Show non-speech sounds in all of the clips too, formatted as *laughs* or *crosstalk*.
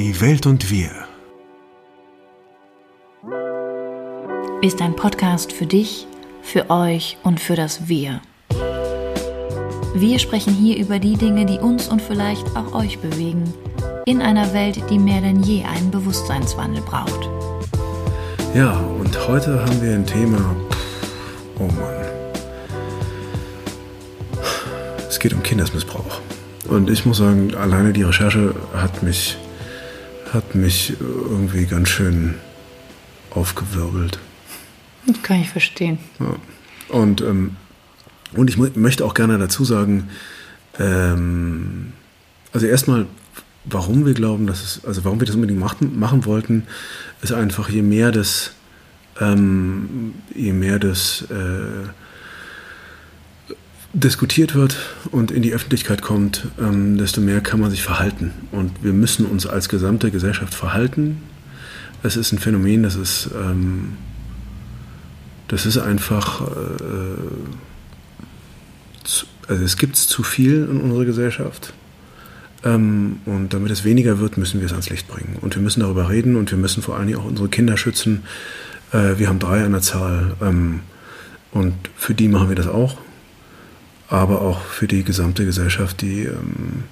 Die Welt und wir ist ein Podcast für dich, für euch und für das Wir. Wir sprechen hier über die Dinge, die uns und vielleicht auch euch bewegen, in einer Welt, die mehr denn je einen Bewusstseinswandel braucht. Ja, und heute haben wir ein Thema. Oh Mann. Es geht um Kindesmissbrauch. Und ich muss sagen, alleine die Recherche hat mich, hat mich irgendwie ganz schön aufgewirbelt. Das kann ich verstehen. Ja. Und, ähm, und ich möchte auch gerne dazu sagen, ähm, also erstmal, warum wir glauben, dass es, also warum wir das unbedingt machen, machen wollten, ist einfach, je mehr das, ähm, je mehr das äh, diskutiert wird und in die Öffentlichkeit kommt, ähm, desto mehr kann man sich verhalten. Und wir müssen uns als gesamte Gesellschaft verhalten. Es ist ein Phänomen, das ist, ähm, das ist einfach, äh, zu, also es gibt zu viel in unserer Gesellschaft. Ähm, und damit es weniger wird, müssen wir es ans Licht bringen. Und wir müssen darüber reden und wir müssen vor allen Dingen auch unsere Kinder schützen. Äh, wir haben drei an der Zahl. Ähm, und für die machen wir das auch aber auch für die gesamte Gesellschaft, die, ähm,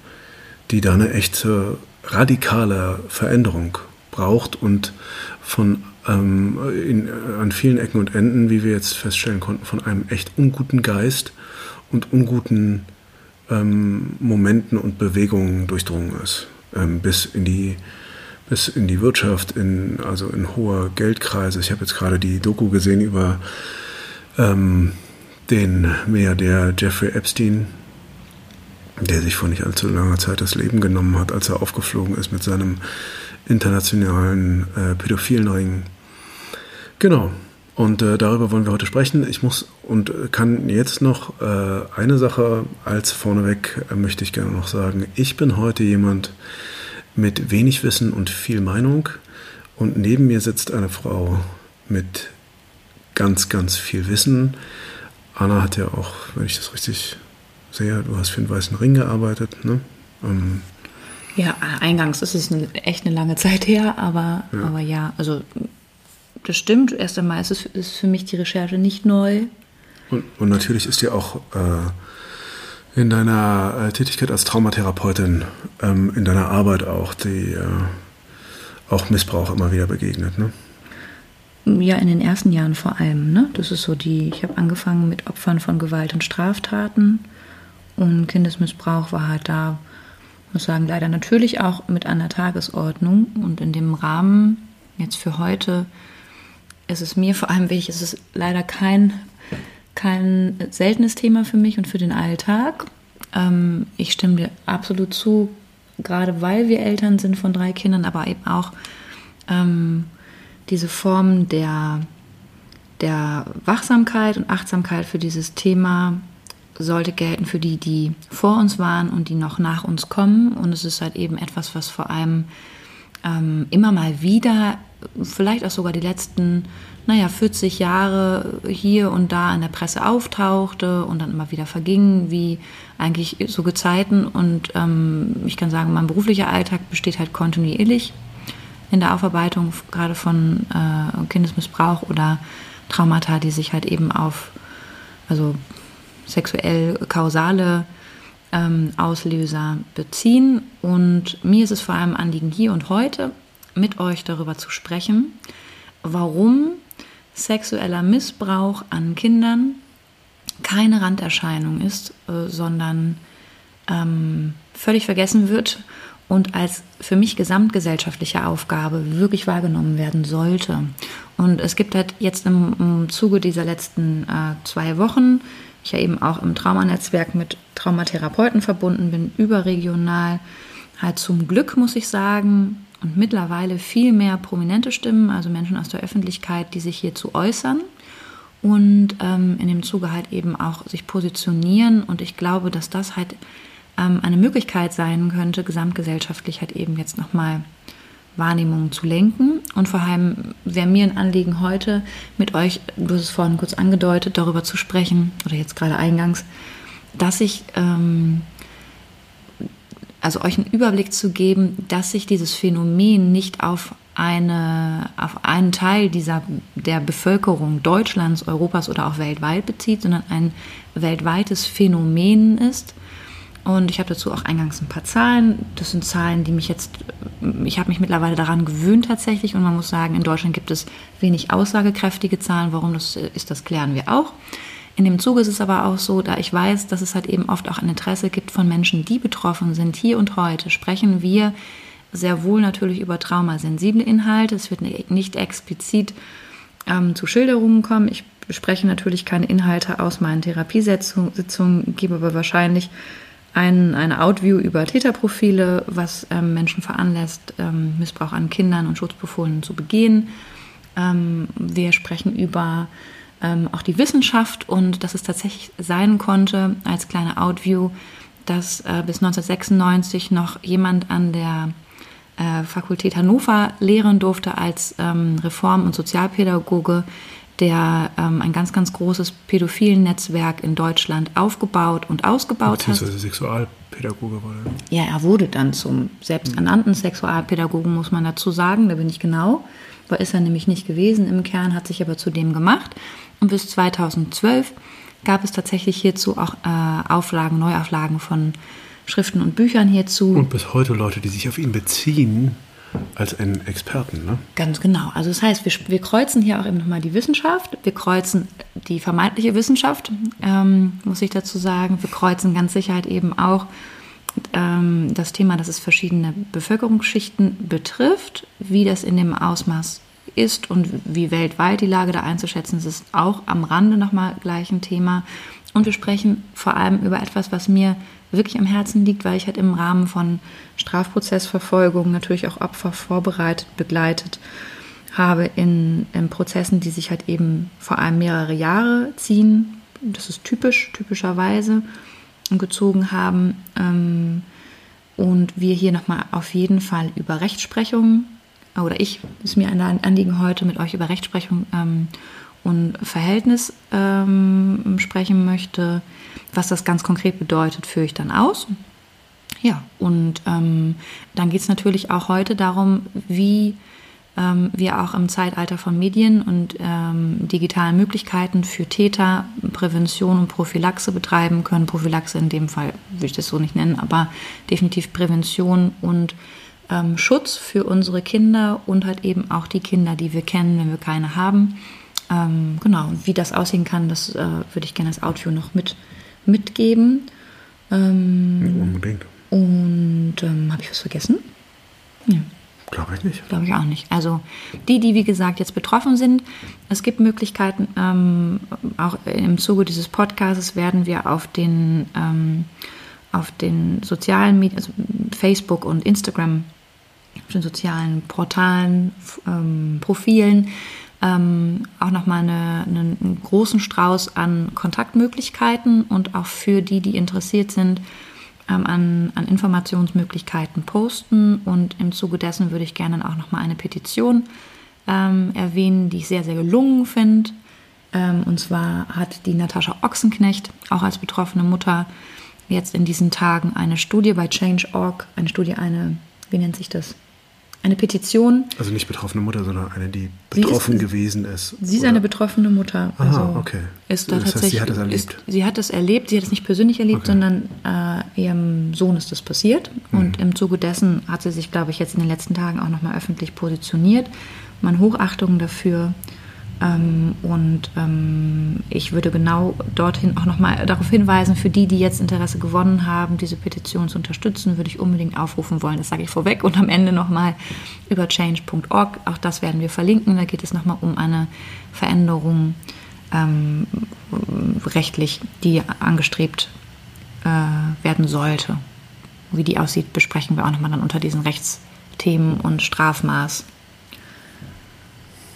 die da eine echte radikale Veränderung braucht und von ähm, in, an vielen Ecken und Enden, wie wir jetzt feststellen konnten, von einem echt unguten Geist und unguten ähm, Momenten und Bewegungen durchdrungen ist, ähm, bis in die bis in die Wirtschaft, in, also in hohe Geldkreise. Ich habe jetzt gerade die Doku gesehen über ähm, den Milliardär Jeffrey Epstein, der sich vor nicht allzu langer Zeit das Leben genommen hat, als er aufgeflogen ist mit seinem internationalen äh, pädophilen Ring. Genau. Und äh, darüber wollen wir heute sprechen. Ich muss und kann jetzt noch äh, eine Sache als vorneweg äh, möchte ich gerne noch sagen. Ich bin heute jemand mit wenig Wissen und viel Meinung und neben mir sitzt eine Frau mit ganz, ganz viel Wissen Anna hat ja auch, wenn ich das richtig sehe, du hast für den Weißen Ring gearbeitet, ne? Ähm, ja, eingangs ist es eine, echt eine lange Zeit her, aber ja. aber ja, also das stimmt. Erst einmal ist es ist für mich die Recherche nicht neu. Und, und natürlich ist dir auch äh, in deiner äh, Tätigkeit als Traumatherapeutin, ähm, in deiner Arbeit auch die äh, auch Missbrauch immer wieder begegnet, ne? Ja, in den ersten Jahren vor allem. Ne? Das ist so die, ich habe angefangen mit Opfern von Gewalt und Straftaten und Kindesmissbrauch war halt da, muss sagen, leider natürlich auch mit an der Tagesordnung und in dem Rahmen jetzt für heute ist es mir vor allem wichtig, es ist leider kein, kein seltenes Thema für mich und für den Alltag. Ähm, ich stimme dir absolut zu, gerade weil wir Eltern sind von drei Kindern, aber eben auch ähm, diese Form der, der Wachsamkeit und Achtsamkeit für dieses Thema sollte gelten für die, die vor uns waren und die noch nach uns kommen. Und es ist halt eben etwas, was vor allem ähm, immer mal wieder, vielleicht auch sogar die letzten, naja, 40 Jahre hier und da in der Presse auftauchte und dann immer wieder verging, wie eigentlich so Gezeiten. Und ähm, ich kann sagen, mein beruflicher Alltag besteht halt kontinuierlich in der Aufarbeitung gerade von äh, Kindesmissbrauch oder Traumata, die sich halt eben auf also sexuell kausale ähm, Auslöser beziehen. Und mir ist es vor allem Anliegen, hier und heute mit euch darüber zu sprechen, warum sexueller Missbrauch an Kindern keine Randerscheinung ist, äh, sondern ähm, völlig vergessen wird und als für mich gesamtgesellschaftliche Aufgabe wirklich wahrgenommen werden sollte. Und es gibt halt jetzt im, im Zuge dieser letzten äh, zwei Wochen, ich ja eben auch im Traumanetzwerk mit Traumatherapeuten verbunden bin, überregional, halt zum Glück, muss ich sagen, und mittlerweile viel mehr prominente Stimmen, also Menschen aus der Öffentlichkeit, die sich hierzu äußern und ähm, in dem Zuge halt eben auch sich positionieren. Und ich glaube, dass das halt ähm, eine Möglichkeit sein könnte, gesamtgesellschaftlich halt eben jetzt nochmal Wahrnehmungen zu lenken. Und vor allem wäre mir ein Anliegen heute mit euch, du hast es vorhin kurz angedeutet, darüber zu sprechen, oder jetzt gerade eingangs, dass ich ähm, also euch einen Überblick zu geben, dass sich dieses Phänomen nicht auf eine, auf einen Teil dieser, der Bevölkerung Deutschlands, Europas oder auch weltweit bezieht, sondern ein weltweites Phänomen ist. Und ich habe dazu auch eingangs ein paar Zahlen. Das sind Zahlen, die mich jetzt, ich habe mich mittlerweile daran gewöhnt tatsächlich. Und man muss sagen, in Deutschland gibt es wenig aussagekräftige Zahlen. Warum das ist, das klären wir auch. In dem Zuge ist es aber auch so, da ich weiß, dass es halt eben oft auch ein Interesse gibt von Menschen, die betroffen sind, hier und heute, sprechen wir sehr wohl natürlich über traumasensible Inhalte. Es wird nicht explizit ähm, zu Schilderungen kommen. Ich bespreche natürlich keine Inhalte aus meinen Therapiesitzungen, gebe aber wahrscheinlich ein, eine Outview über Täterprofile, was ähm, Menschen veranlasst, ähm, Missbrauch an Kindern und Schutzbefohlenen zu begehen. Ähm, wir sprechen über ähm, auch die Wissenschaft und dass es tatsächlich sein konnte, als kleine Outview, dass äh, bis 1996 noch jemand an der äh, Fakultät Hannover lehren durfte als ähm, Reform- und Sozialpädagoge, der ähm, ein ganz, ganz großes pädophilen Netzwerk in Deutschland aufgebaut und ausgebaut hat. Sexualpädagoge wurde. Ja, er wurde dann zum selbsternannten Sexualpädagogen, muss man dazu sagen, da bin ich genau. War ist er nämlich nicht gewesen im Kern, hat sich aber zu dem gemacht. Und bis 2012 gab es tatsächlich hierzu auch äh, Auflagen, Neuauflagen von Schriften und Büchern hierzu. Und bis heute Leute, die sich auf ihn beziehen als einen Experten, ne? Ganz genau. Also das heißt, wir, wir kreuzen hier auch eben nochmal die Wissenschaft, wir kreuzen die vermeintliche Wissenschaft, ähm, muss ich dazu sagen. Wir kreuzen ganz sicher eben auch ähm, das Thema, dass es verschiedene Bevölkerungsschichten betrifft, wie das in dem Ausmaß ist und wie weltweit die Lage da einzuschätzen ist, ist auch am Rande nochmal gleich ein Thema. Und wir sprechen vor allem über etwas, was mir wirklich am Herzen liegt, weil ich halt im Rahmen von Strafprozessverfolgung natürlich auch Opfer vorbereitet, begleitet habe in, in Prozessen, die sich halt eben vor allem mehrere Jahre ziehen. Das ist typisch, typischerweise gezogen haben. Ähm, und wir hier nochmal auf jeden Fall über Rechtsprechung oder ich, ist mir ein Anliegen heute, mit euch über Rechtsprechung ähm, und Verhältnis ähm, sprechen möchte. Was das ganz konkret bedeutet, führe ich dann aus. Ja, und ähm, dann geht es natürlich auch heute darum, wie ähm, wir auch im Zeitalter von Medien und ähm, digitalen Möglichkeiten für Täter Prävention und Prophylaxe betreiben können. Prophylaxe in dem Fall würde ich das so nicht nennen, aber definitiv Prävention und ähm, Schutz für unsere Kinder und halt eben auch die Kinder, die wir kennen, wenn wir keine haben. Ähm, genau, und wie das aussehen kann, das äh, würde ich gerne als Audio noch mit, mitgeben. Ähm, Unbedingt. Und ähm, habe ich was vergessen? Ja. Glaube ich nicht. Glaube ich auch nicht. Also die, die wie gesagt jetzt betroffen sind, es gibt Möglichkeiten, ähm, auch im Zuge dieses Podcasts werden wir auf den, ähm, auf den sozialen Medien, also Facebook und Instagram auf den sozialen Portalen, ähm, Profilen ähm, auch nochmal eine, eine, einen großen Strauß an Kontaktmöglichkeiten und auch für die, die interessiert sind, ähm, an, an, Informationsmöglichkeiten posten. Und im Zuge dessen würde ich gerne auch nochmal eine Petition ähm, erwähnen, die ich sehr, sehr gelungen finde. Ähm, und zwar hat die Natascha Ochsenknecht, auch als betroffene Mutter, jetzt in diesen Tagen eine Studie bei Change.org, eine Studie, eine, wie nennt sich das? Eine Petition. Also nicht betroffene Mutter, sondern eine, die betroffen ist, gewesen ist. Sie ist oder? eine betroffene Mutter. Aha, also okay. Ist da das tatsächlich, heißt, sie hat es erlebt. Ist, sie hat es erlebt, sie hat es nicht persönlich erlebt, okay. sondern äh, ihrem Sohn ist das passiert. Mhm. Und im Zuge dessen hat sie sich, glaube ich, jetzt in den letzten Tagen auch nochmal öffentlich positioniert. Meine Hochachtung dafür. Ähm, und ähm, ich würde genau dorthin auch nochmal darauf hinweisen, für die, die jetzt Interesse gewonnen haben, diese Petition zu unterstützen, würde ich unbedingt aufrufen wollen. Das sage ich vorweg und am Ende nochmal über change.org. Auch das werden wir verlinken. Da geht es nochmal um eine Veränderung ähm, rechtlich, die angestrebt äh, werden sollte. Wie die aussieht, besprechen wir auch nochmal dann unter diesen Rechtsthemen und Strafmaß.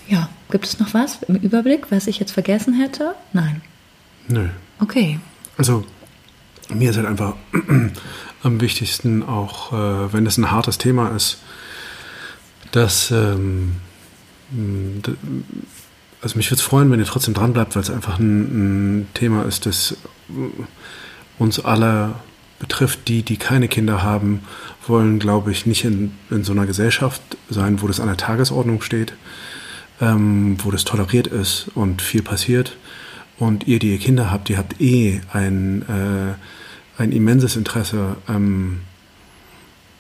Ja, Gibt es noch was im Überblick, was ich jetzt vergessen hätte? Nein. Nö. Okay. Also mir ist halt einfach *clears throat* am wichtigsten, auch äh, wenn es ein hartes Thema ist, dass ähm, also mich würde es freuen, wenn ihr trotzdem dran bleibt, weil es einfach ein, ein, Thema ist, das uns alle betrifft. Die, die keine Kinder haben, wollen, glaube ich, nicht in, in so einer Gesellschaft sein, wo das an der Tagesordnung steht, ähm, wo das toleriert ist und viel passiert. Und ihr, die ihr Kinder habt, ihr habt eh ein, äh, ein immenses Interesse, ähm,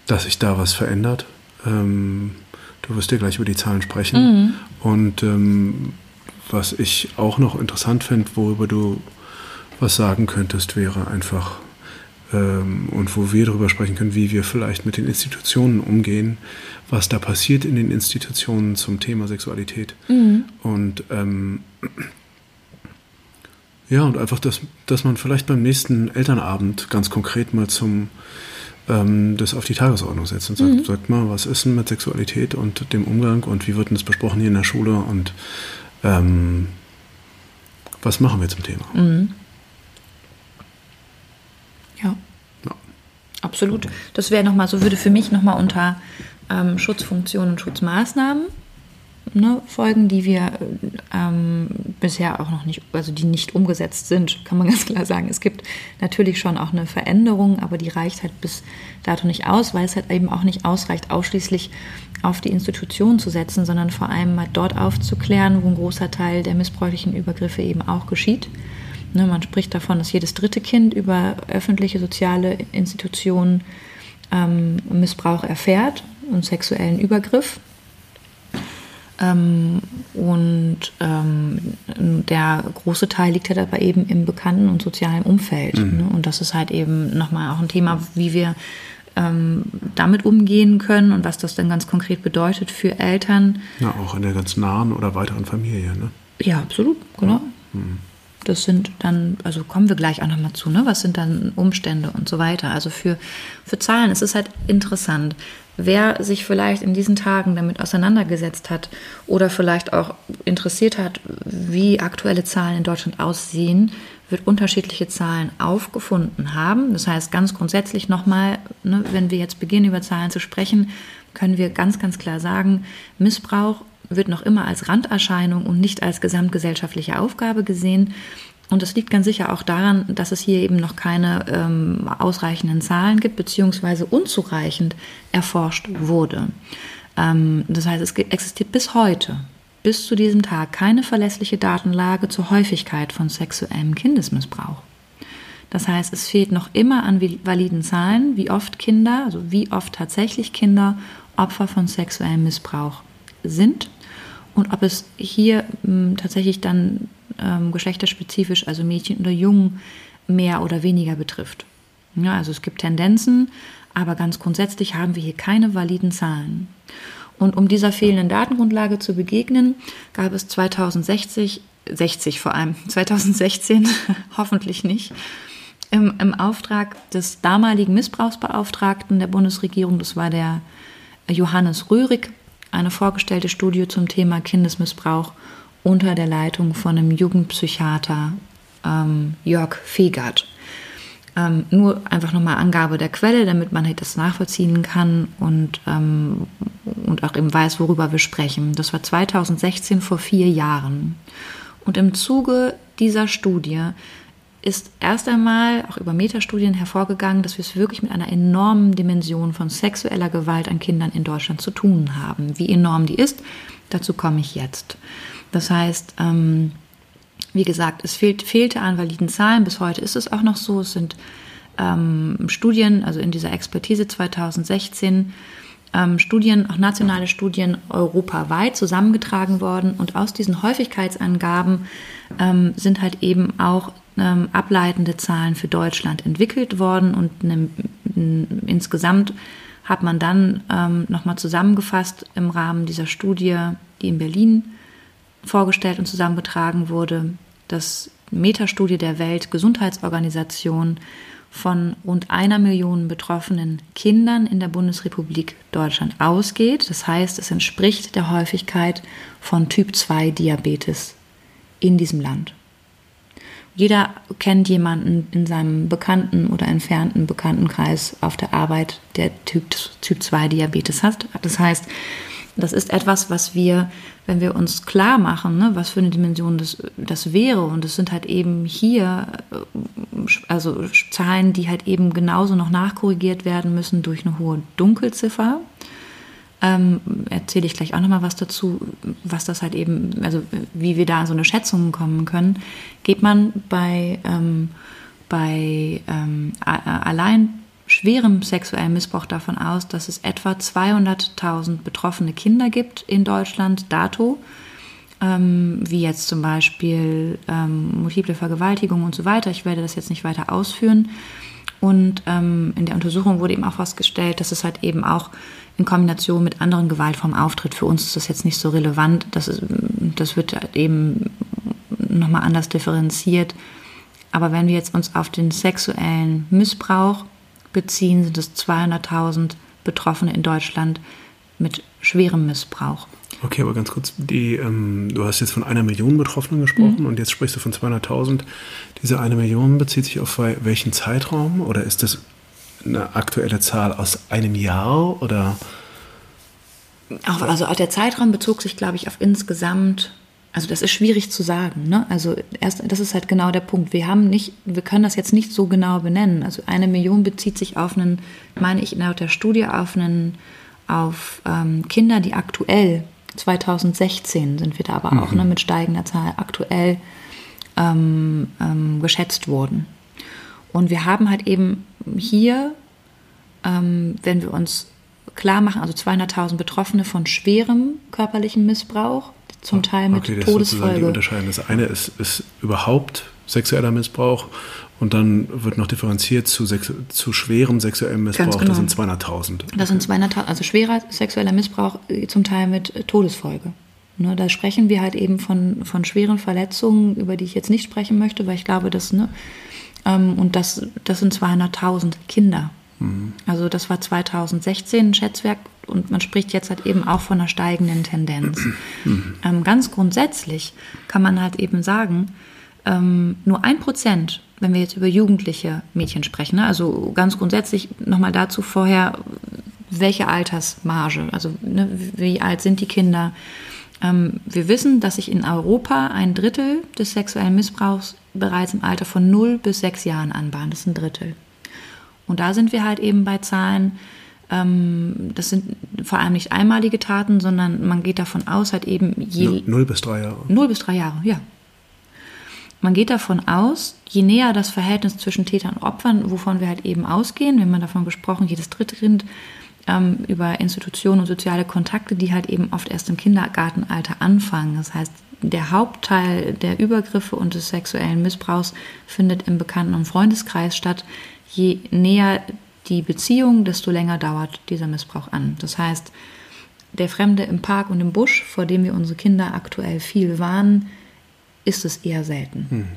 dass sich da was verändert. Ähm, du wirst dir gleich über die Zahlen sprechen. Mhm. Und ähm, was ich auch noch interessant finde, worüber du was sagen könntest, wäre einfach, ähm, und wo wir darüber sprechen können, wie wir vielleicht mit den Institutionen umgehen, was da passiert in den Institutionen zum Thema Sexualität. Mhm. Und ähm, ja, und einfach, dass, dass man vielleicht beim nächsten Elternabend ganz konkret mal zum ähm, das auf die Tagesordnung setzt und sagt, mhm. sagt mal, was ist denn mit Sexualität und dem Umgang und wie wird denn das besprochen hier in der Schule und ähm, was machen wir zum Thema? Mhm. Ja. ja. Absolut. Das wäre nochmal, so würde für mich nochmal unter ähm, Schutzfunktionen und Schutzmaßnahmen ne, Folgen, die wir ähm, bisher auch noch nicht, also die nicht umgesetzt sind, kann man *laughs* ganz klar sagen. Es gibt natürlich schon auch eine Veränderung, aber die reicht halt bis dato nicht aus, weil es halt eben auch nicht ausreicht, ausschließlich auf die Institution zu setzen, sondern vor allem mal dort aufzuklären, wo ein großer Teil der missbräuchlichen Übergriffe eben auch geschieht. Ne, man spricht davon, dass jedes dritte Kind über öffentliche soziale Institutionen ähm, Missbrauch erfährt und sexuellen Übergriff. Ähm, und ähm, der große Teil liegt halt aber eben im bekannten und sozialen Umfeld. Mhm. Ne? Und das ist halt eben nochmal auch ein Thema, wie wir ähm, damit umgehen können und was das dann ganz konkret bedeutet für Eltern. Ja, auch in der ganz nahen oder weiteren Familie, ne? Ja, absolut, genau. Mhm. Das sind dann, also kommen wir gleich auch nochmal zu, ne? Was sind dann Umstände und so weiter. Also für, für Zahlen ist es halt interessant. Wer sich vielleicht in diesen Tagen damit auseinandergesetzt hat oder vielleicht auch interessiert hat, wie aktuelle Zahlen in Deutschland aussehen, wird unterschiedliche Zahlen aufgefunden haben. Das heißt, ganz grundsätzlich nochmal, ne, wenn wir jetzt beginnen, über Zahlen zu sprechen, können wir ganz, ganz klar sagen, Missbrauch wird noch immer als Randerscheinung und nicht als gesamtgesellschaftliche Aufgabe gesehen. Und das liegt ganz sicher auch daran, dass es hier eben noch keine ähm, ausreichenden Zahlen gibt, beziehungsweise unzureichend erforscht wurde. Ähm, das heißt, es existiert bis heute, bis zu diesem Tag, keine verlässliche Datenlage zur Häufigkeit von sexuellem Kindesmissbrauch. Das heißt, es fehlt noch immer an validen Zahlen, wie oft Kinder, also wie oft tatsächlich Kinder Opfer von sexuellem Missbrauch sind und ob es hier m, tatsächlich dann ähm, geschlechterspezifisch, also Mädchen oder Jungen, mehr oder weniger betrifft. Ja, also es gibt Tendenzen, aber ganz grundsätzlich haben wir hier keine validen Zahlen. Und um dieser fehlenden Datengrundlage zu begegnen, gab es 2060, 60 vor allem, *laughs* 2016, *laughs* hoffentlich nicht, im, im Auftrag des damaligen Missbrauchsbeauftragten der Bundesregierung, das war der Johannes Röhrig, eine vorgestellte Studie zum Thema Kindesmissbrauch unter der Leitung von einem Jugendpsychiater ähm, Jörg Fegert. Ähm, nur einfach nochmal Angabe der Quelle, damit man halt das nachvollziehen kann und, ähm, und auch eben weiß, worüber wir sprechen. Das war 2016 vor vier Jahren. Und im Zuge dieser Studie ist erst einmal auch über Metastudien hervorgegangen, dass wir es wirklich mit einer enormen Dimension von sexueller Gewalt an Kindern in Deutschland zu tun haben. Wie enorm die ist, dazu komme ich jetzt. Das heißt, ähm, wie gesagt, es fehlt, fehlte an validen Zahlen. Bis heute ist es auch noch so. Es sind ähm, Studien, also in dieser Expertise 2016, ähm, Studien, auch nationale Studien europaweit zusammengetragen worden. Und aus diesen Häufigkeitsangaben ähm, sind halt eben auch ähm, ableitende Zahlen für Deutschland entwickelt worden. Und ne, insgesamt hat man dann ähm, nochmal zusammengefasst im Rahmen dieser Studie, die in Berlin vorgestellt und zusammengetragen wurde, dass Metastudie der Weltgesundheitsorganisation von rund einer Million betroffenen Kindern in der Bundesrepublik Deutschland ausgeht. Das heißt, es entspricht der Häufigkeit von Typ 2 Diabetes in diesem Land. Jeder kennt jemanden in seinem bekannten oder entfernten Bekanntenkreis auf der Arbeit, der Typ, typ 2 Diabetes hat. Das heißt, das ist etwas, was wir, wenn wir uns klar machen, ne, was für eine Dimension das, das wäre, und es sind halt eben hier, äh, also Zahlen, die halt eben genauso noch nachkorrigiert werden müssen durch eine hohe Dunkelziffer. Ähm, erzähle ich gleich auch nochmal was dazu, was das halt eben, also wie wir da an so eine Schätzung kommen können. Geht man bei, ähm, bei ähm, allein schwerem sexuellen Missbrauch davon aus, dass es etwa 200.000 betroffene Kinder gibt in Deutschland, dato, ähm, wie jetzt zum Beispiel ähm, multiple Vergewaltigung und so weiter. Ich werde das jetzt nicht weiter ausführen. Und ähm, in der Untersuchung wurde eben auch festgestellt, dass es halt eben auch in Kombination mit anderen Gewaltformen auftritt. Für uns ist das jetzt nicht so relevant. Das, ist, das wird halt eben nochmal anders differenziert. Aber wenn wir jetzt uns auf den sexuellen Missbrauch beziehen, sind es 200.000 Betroffene in Deutschland mit schwerem Missbrauch. Okay, aber ganz kurz, die, ähm, du hast jetzt von einer Million Betroffenen gesprochen mhm. und jetzt sprichst du von 200.000. Diese eine Million bezieht sich auf welchen Zeitraum oder ist das eine aktuelle Zahl aus einem Jahr oder? Also der Zeitraum bezog sich, glaube ich, auf insgesamt also das ist schwierig zu sagen. Ne? Also erst, das ist halt genau der Punkt. Wir haben nicht, wir können das jetzt nicht so genau benennen. Also eine Million bezieht sich auf einen, meine ich laut der Studie, auf einen, auf ähm, Kinder, die aktuell 2016 sind wir da aber mhm. auch ne, mit steigender Zahl aktuell ähm, ähm, geschätzt wurden. Und wir haben halt eben hier, ähm, wenn wir uns klar machen, also 200.000 Betroffene von schwerem körperlichem Missbrauch, zum Teil mit okay, das Todesfolge. Die unterscheiden. Das eine ist, ist überhaupt sexueller Missbrauch und dann wird noch differenziert zu, zu schwerem sexuellem Missbrauch. Genau. Das sind 200.000. Das sind 200.000, also schwerer sexueller Missbrauch äh, zum Teil mit Todesfolge. Ne, da sprechen wir halt eben von, von schweren Verletzungen, über die ich jetzt nicht sprechen möchte, weil ich glaube, dass, ne, ähm, und das, das sind 200.000 Kinder. Mhm. Also das war 2016 ein Schätzwerk und man spricht jetzt halt eben auch von einer steigenden Tendenz. Ähm, ganz grundsätzlich kann man halt eben sagen, ähm, nur ein Prozent, wenn wir jetzt über jugendliche Mädchen sprechen, ne, also ganz grundsätzlich nochmal dazu vorher, welche Altersmarge, also ne, wie alt sind die Kinder? Ähm, wir wissen, dass sich in Europa ein Drittel des sexuellen Missbrauchs bereits im Alter von 0 bis 6 Jahren anbahnt. Das ist ein Drittel. Und da sind wir halt eben bei Zahlen, das sind vor allem nicht einmalige Taten, sondern man geht davon aus, halt eben je. Null bis drei Jahre. Null bis drei Jahre, ja. Man geht davon aus, je näher das Verhältnis zwischen Tätern und Opfern, wovon wir halt eben ausgehen, wenn man davon gesprochen, jedes dritte Kind ähm, über Institutionen und soziale Kontakte, die halt eben oft erst im Kindergartenalter anfangen. Das heißt, der Hauptteil der Übergriffe und des sexuellen Missbrauchs findet im Bekannten- und Freundeskreis statt. Je näher die Beziehung, desto länger dauert dieser Missbrauch an. Das heißt, der Fremde im Park und im Busch, vor dem wir unsere Kinder aktuell viel warnen, ist es eher selten. Hm.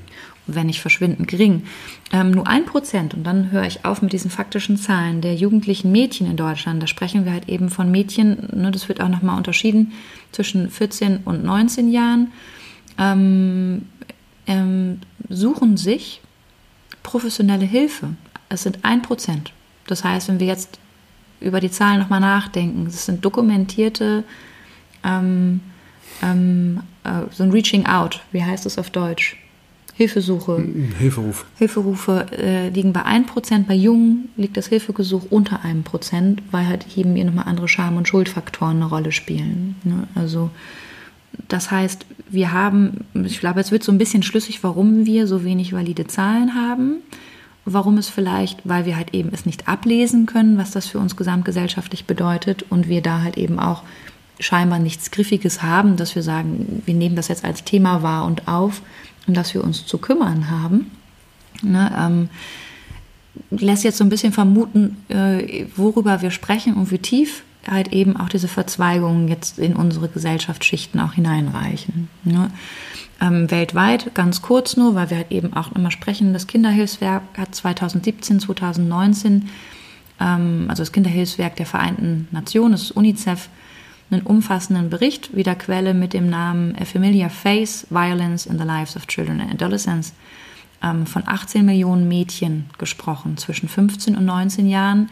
Wenn nicht verschwindend gering. Ähm, nur ein Prozent, und dann höre ich auf mit diesen faktischen Zahlen, der jugendlichen Mädchen in Deutschland, da sprechen wir halt eben von Mädchen, ne, das wird auch nochmal unterschieden, zwischen 14 und 19 Jahren, ähm, ähm, suchen sich professionelle Hilfe. Es sind ein Prozent. Das heißt, wenn wir jetzt über die Zahlen nochmal nachdenken, es sind dokumentierte, ähm, ähm, äh, so ein Reaching Out, wie heißt das auf Deutsch? Hilfesuche. Hilferuf. Hilferufe äh, liegen bei 1%, bei Jungen liegt das Hilfegesuch unter einem Prozent, weil halt eben hier nochmal andere Scham- und Schuldfaktoren eine Rolle spielen. Ne? Also das heißt, wir haben, ich glaube, es wird so ein bisschen schlüssig, warum wir so wenig valide Zahlen haben warum es vielleicht, weil wir halt eben es nicht ablesen können, was das für uns gesamtgesellschaftlich bedeutet und wir da halt eben auch scheinbar nichts Griffiges haben, dass wir sagen, wir nehmen das jetzt als Thema wahr und auf, um das wir uns zu kümmern haben. Ne, ähm, lässt jetzt so ein bisschen vermuten, äh, worüber wir sprechen und wie tief halt eben auch diese Verzweigungen jetzt in unsere Gesellschaftsschichten auch hineinreichen. Ne? Ähm, weltweit. Ganz kurz nur, weil wir halt eben auch immer sprechen, das Kinderhilfswerk hat 2017, 2019, ähm, also das Kinderhilfswerk der Vereinten Nationen, das ist UNICEF, einen umfassenden Bericht, wieder Quelle mit dem Namen A Familiar Face, Violence in the Lives of Children and Adolescents, ähm, von 18 Millionen Mädchen gesprochen zwischen 15 und 19 Jahren,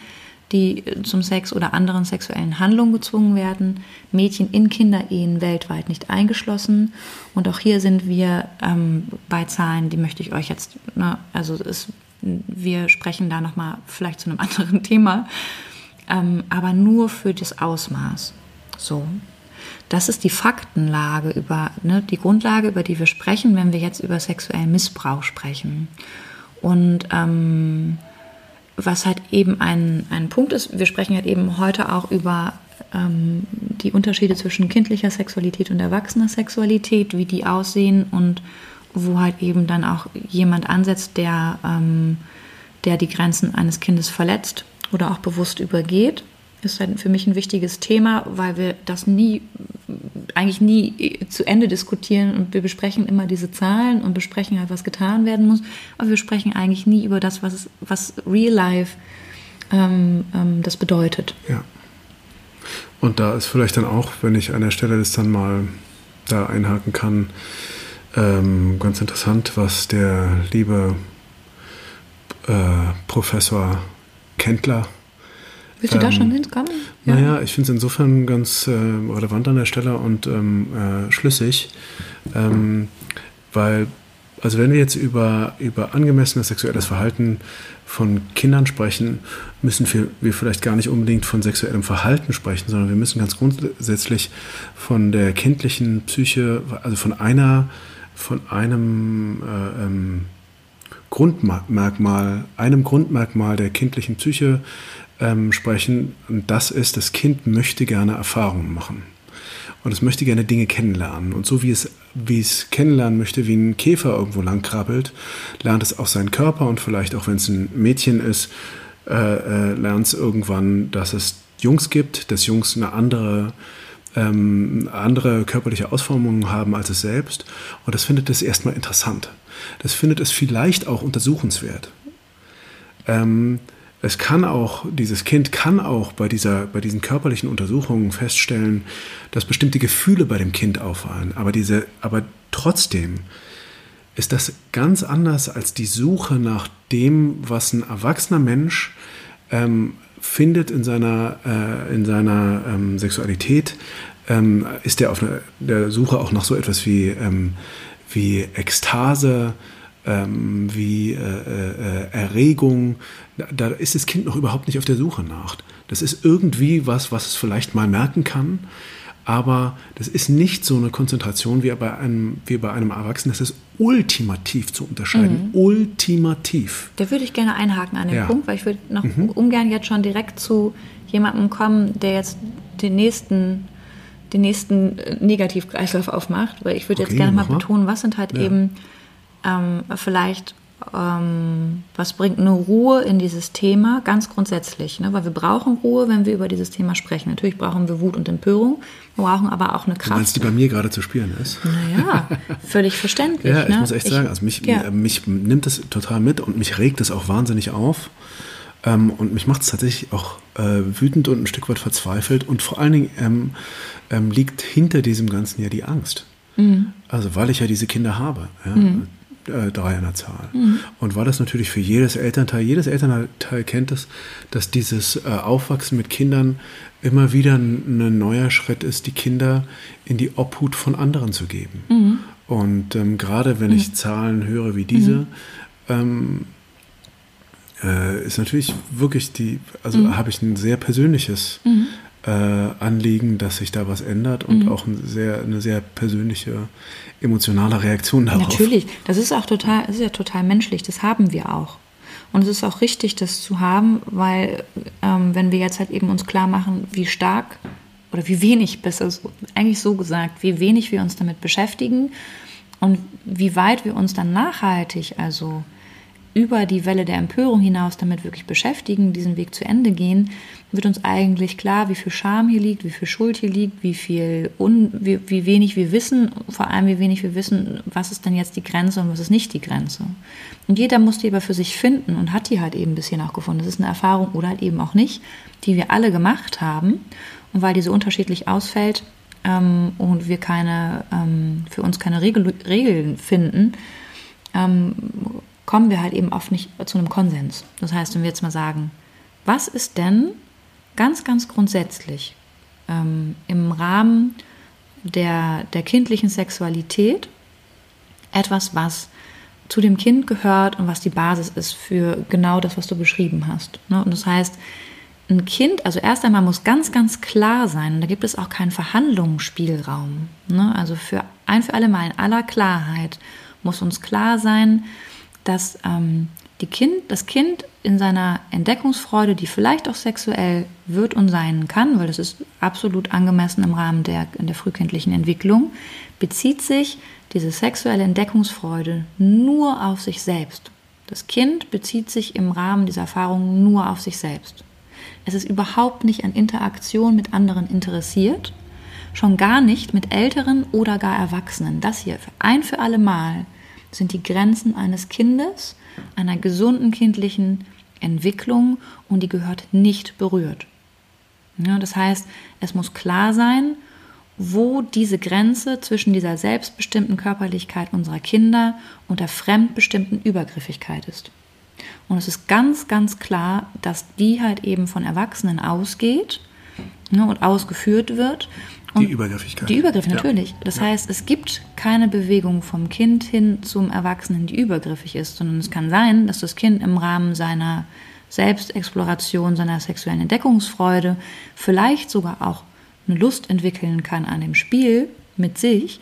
die zum Sex oder anderen sexuellen Handlungen gezwungen werden. Mädchen in Kinderehen weltweit nicht eingeschlossen. Und auch hier sind wir ähm, bei Zahlen, die möchte ich euch jetzt, ne, also es, wir sprechen da nochmal vielleicht zu einem *laughs* anderen Thema, ähm, aber nur für das Ausmaß. So. Das ist die Faktenlage über, ne, die Grundlage, über die wir sprechen, wenn wir jetzt über sexuellen Missbrauch sprechen. Und ähm, was halt eben ein, ein Punkt ist, wir sprechen halt eben heute auch über ähm, die Unterschiede zwischen kindlicher Sexualität und erwachsener Sexualität, wie die aussehen und wo halt eben dann auch jemand ansetzt, der, ähm, der die Grenzen eines Kindes verletzt oder auch bewusst übergeht ist halt für mich ein wichtiges Thema, weil wir das nie, eigentlich nie zu Ende diskutieren und wir besprechen immer diese Zahlen und besprechen halt, was getan werden muss, aber wir sprechen eigentlich nie über das, was, was Real Life ähm, ähm, das bedeutet. Ja. Und da ist vielleicht dann auch, wenn ich an der Stelle das dann mal da einhaken kann, ähm, ganz interessant, was der liebe äh, Professor Kendler Willst du ähm, da schon hinkommen? Ja. Naja, ich finde es insofern ganz äh, relevant an der Stelle und ähm, äh, schlüssig, ähm, weil, also wenn wir jetzt über, über angemessenes sexuelles Verhalten von Kindern sprechen, müssen wir, wir vielleicht gar nicht unbedingt von sexuellem Verhalten sprechen, sondern wir müssen ganz grundsätzlich von der kindlichen Psyche, also von einer, von einem äh, ähm, Grundmerkmal, einem Grundmerkmal der kindlichen Psyche ähm, sprechen. Und das ist, das Kind möchte gerne Erfahrungen machen. Und es möchte gerne Dinge kennenlernen. Und so wie es, wie es kennenlernen möchte, wie ein Käfer irgendwo lang krabbelt, lernt es auch seinen Körper und vielleicht auch, wenn es ein Mädchen ist, äh, äh, lernt es irgendwann, dass es Jungs gibt, dass Jungs eine andere, ähm, andere körperliche Ausformungen haben als es selbst. Und das findet es erstmal interessant. Das findet es vielleicht auch untersuchenswert. Ähm, es kann auch, dieses Kind kann auch bei, dieser, bei diesen körperlichen Untersuchungen feststellen, dass bestimmte Gefühle bei dem Kind auffallen. Aber, diese, aber trotzdem ist das ganz anders als die Suche nach dem, was ein erwachsener Mensch ähm, findet in seiner, äh, in seiner ähm, Sexualität. Ähm, ist er auf der Suche auch nach so etwas wie, ähm, wie Ekstase, ähm, wie äh, äh, Erregung, da, ist das Kind noch überhaupt nicht auf der Suche nach. Das ist irgendwie was, was es vielleicht mal merken kann, aber das ist nicht so eine Konzentration wie bei einem, wie bei einem Erwachsenen. Das ist ultimativ zu unterscheiden. Mhm. Ultimativ. Da würde ich gerne einhaken an den ja. Punkt, weil ich würde noch mhm. ungern jetzt schon direkt zu jemandem kommen, der jetzt den nächsten den nächsten Negativkreislauf aufmacht, weil ich würde okay, jetzt gerne mal betonen, was sind halt ja. eben ähm, vielleicht, ähm, was bringt eine Ruhe in dieses Thema, ganz grundsätzlich. Ne? Weil wir brauchen Ruhe, wenn wir über dieses Thema sprechen. Natürlich brauchen wir Wut und Empörung, wir brauchen aber auch eine Kraft. Meinst die bei mir gerade zu spüren ist? Naja, *laughs* völlig verständlich. ja, ich ne? muss echt ich, sagen, also mich, ja. mich nimmt das total mit und mich regt es auch wahnsinnig auf. Ähm, und mich macht es tatsächlich auch äh, wütend und ein Stück weit verzweifelt. Und vor allen Dingen ähm, ähm, liegt hinter diesem Ganzen ja die Angst. Mhm. Also weil ich ja diese Kinder habe. Ja? Mhm äh, drei an der Zahl. Mhm. Und war das natürlich für jedes Elternteil, jedes Elternteil kennt es, dass dieses äh, Aufwachsen mit Kindern immer wieder ein, ein, neuer Schritt ist, die Kinder in die Obhut von anderen zu geben. Mhm. Und ähm, gerade wenn mhm. ich Zahlen höre wie diese, mhm. ähm, äh, ist natürlich wirklich die, also mhm. habe ich ein sehr persönliches mhm äh, Anliegen, dass sich da was ändert und mhm. auch eine sehr, eine sehr persönliche, emotionale Reaktion darauf. Natürlich, das ist auch total, ist ja total menschlich, das haben wir auch. Und es ist auch richtig, das zu haben, weil ähm, wenn wir jetzt halt eben uns klar machen, wie stark oder wie wenig, besser so, eigentlich so gesagt, wie wenig wir uns damit beschäftigen und wie weit wir uns dann nachhaltig, also über die Welle der Empörung hinaus damit wirklich beschäftigen, diesen Weg zu Ende gehen, wird uns eigentlich klar, wie viel Scham hier liegt, wie viel Schuld hier liegt, wie viel un, wie, wie wenig wir wissen, vor allem wie wenig wir wissen, was ist denn jetzt die Grenze und was ist nicht die Grenze. Und jeder muss die aber für sich finden und hat die halt eben bisher noch gefunden. Das ist eine Erfahrung oder halt eben auch nicht, die wir alle gemacht haben. Und weil die so unterschiedlich ausfällt ähm, und wir keine, ähm, für uns keine Regel, Regeln finden, ähm, kommen wir halt eben oft nicht zu einem Konsens. Das heißt, wenn wir jetzt mal sagen, was ist denn ganz, ganz grundsätzlich ähm, im Rahmen der, der kindlichen Sexualität etwas, was zu dem Kind gehört und was die Basis ist für genau das, was du beschrieben hast. Ne? Und das heißt, ein Kind, also erst einmal muss ganz, ganz klar sein, und da gibt es auch keinen Verhandlungsspielraum. Ne? Also für ein für alle Mal in aller Klarheit muss uns klar sein, dass ähm, kind, das Kind in seiner Entdeckungsfreude, die vielleicht auch sexuell wird und sein kann, weil das ist absolut angemessen im Rahmen der, der frühkindlichen Entwicklung, bezieht sich diese sexuelle Entdeckungsfreude nur auf sich selbst. Das Kind bezieht sich im Rahmen dieser Erfahrung nur auf sich selbst. Es ist überhaupt nicht an Interaktion mit anderen interessiert, schon gar nicht mit Älteren oder gar Erwachsenen. Das hier ein für alle Mal sind die Grenzen eines Kindes, einer gesunden kindlichen Entwicklung und die gehört nicht berührt. Ja, das heißt, es muss klar sein, wo diese Grenze zwischen dieser selbstbestimmten Körperlichkeit unserer Kinder und der fremdbestimmten Übergriffigkeit ist. Und es ist ganz, ganz klar, dass die halt eben von Erwachsenen ausgeht ne, und ausgeführt wird die Übergriffigkeit. Die Übergriffigkeit, natürlich. Ja. Das ja. heißt, es gibt keine Bewegung vom Kind hin zum Erwachsenen, die übergriffig ist, sondern es kann sein, dass das Kind im Rahmen seiner Selbstexploration, seiner sexuellen Entdeckungsfreude vielleicht sogar auch eine Lust entwickeln kann an dem Spiel mit sich.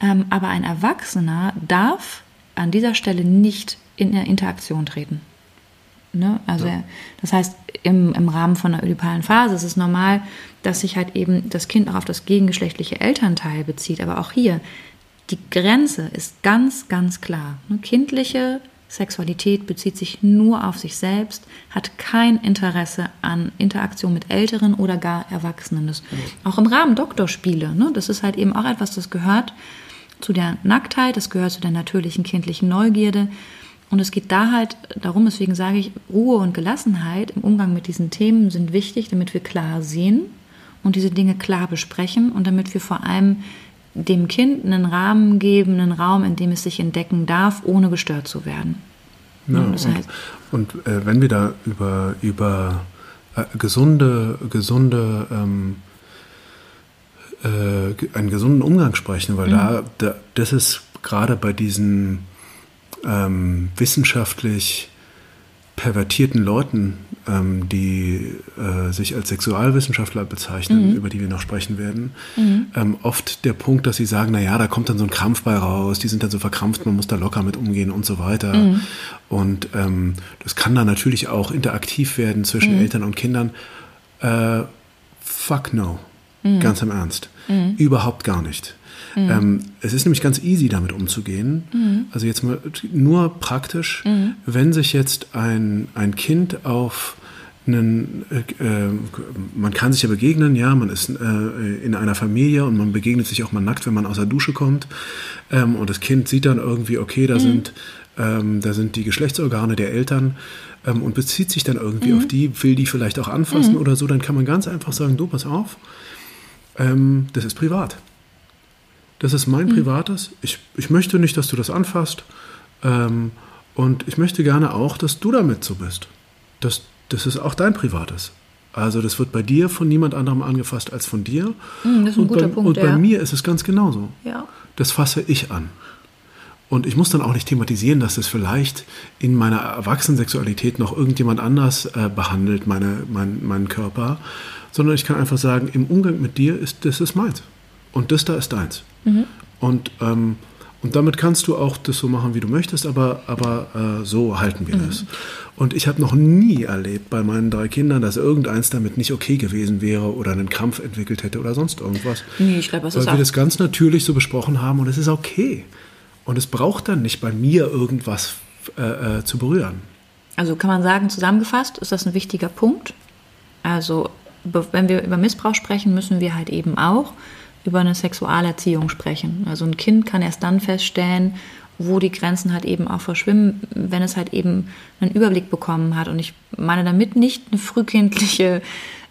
Ähm, aber ein Erwachsener darf an dieser Stelle nicht in eine Interaktion treten. Ne? Also ja. das heißt, im, im Rahmen von einer ödipalen Phase ist es normal, dass sich halt eben das Kind auch auf das gegengeschlechtliche Elternteil bezieht. Aber auch hier, die Grenze ist ganz, ganz klar. Ne? Kindliche Sexualität bezieht sich nur auf sich selbst, hat kein Interesse an Interaktion mit Älteren oder gar Erwachsenen. Das, auch im Rahmen Doktorspiele, ne? das ist halt eben auch etwas, das gehört zu der Nacktheit, das gehört zu der natürlichen kindlichen Neugierde. Und es geht da halt darum, deswegen sage ich, Ruhe und Gelassenheit im Umgang mit diesen Themen sind wichtig, damit wir klar sehen und diese Dinge klar besprechen und damit wir vor allem dem Kind einen Rahmen geben, einen Raum, in dem es sich entdecken darf, ohne gestört zu werden. Ja, das heißt, und, und äh, wenn wir da über, über äh, gesunde, gesunde ähm, äh, einen gesunden Umgang sprechen, weil mhm. da, da, das ist gerade bei diesen ähm, wissenschaftlich pervertierten Leuten, ähm, die äh, sich als Sexualwissenschaftler bezeichnen, mhm. über die wir noch sprechen werden, mhm. ähm, oft der Punkt, dass sie sagen, naja, da kommt dann so ein Krampf bei raus, die sind dann so verkrampft, man muss da locker mit umgehen und so weiter. Mhm. Und ähm, das kann dann natürlich auch interaktiv werden zwischen mhm. Eltern und Kindern. Äh, fuck no. Mhm. Ganz im Ernst. Mhm. Überhaupt gar nicht. Mhm. Ähm, es ist nämlich ganz easy, damit umzugehen. Mhm. Also jetzt mal nur praktisch, mhm. wenn sich jetzt ein, ein Kind auf einen, äh, man kann sich ja begegnen, ja, man ist äh, in einer Familie und man begegnet sich auch mal nackt, wenn man aus der Dusche kommt. Ähm, und das Kind sieht dann irgendwie, okay, da mhm. sind ähm, da sind die Geschlechtsorgane der Eltern ähm, und bezieht sich dann irgendwie mhm. auf die, will die vielleicht auch anfassen mhm. oder so, dann kann man ganz einfach sagen, du, pass auf, ähm, das ist privat. Das ist mein mhm. privates. Ich, ich möchte nicht, dass du das anfasst. Ähm, und ich möchte gerne auch, dass du damit so bist. Das, das ist auch dein privates. Also das wird bei dir von niemand anderem angefasst als von dir. Mhm, das ist ein und guter bei, Punkt. Und bei ja. mir ist es ganz genauso. Ja. Das fasse ich an. Und ich muss dann auch nicht thematisieren, dass das vielleicht in meiner Erwachsenensexualität noch irgendjemand anders äh, behandelt, meine, mein, meinen Körper, sondern ich kann einfach sagen, im Umgang mit dir ist das ist meins. Und das da ist deins. Mhm. Und, ähm, und damit kannst du auch das so machen, wie du möchtest, aber, aber äh, so halten wir mhm. das. Und ich habe noch nie erlebt bei meinen drei Kindern, dass irgendeins damit nicht okay gewesen wäre oder einen Krampf entwickelt hätte oder sonst irgendwas. Nee, ich glaube, das Weil ist wir das ganz natürlich so besprochen haben und es ist okay. Und es braucht dann nicht bei mir irgendwas äh, äh, zu berühren. Also kann man sagen, zusammengefasst ist das ein wichtiger Punkt. Also wenn wir über Missbrauch sprechen, müssen wir halt eben auch über eine Sexualerziehung sprechen. Also ein Kind kann erst dann feststellen, wo die Grenzen halt eben auch verschwimmen, wenn es halt eben einen Überblick bekommen hat. Und ich meine damit nicht eine frühkindliche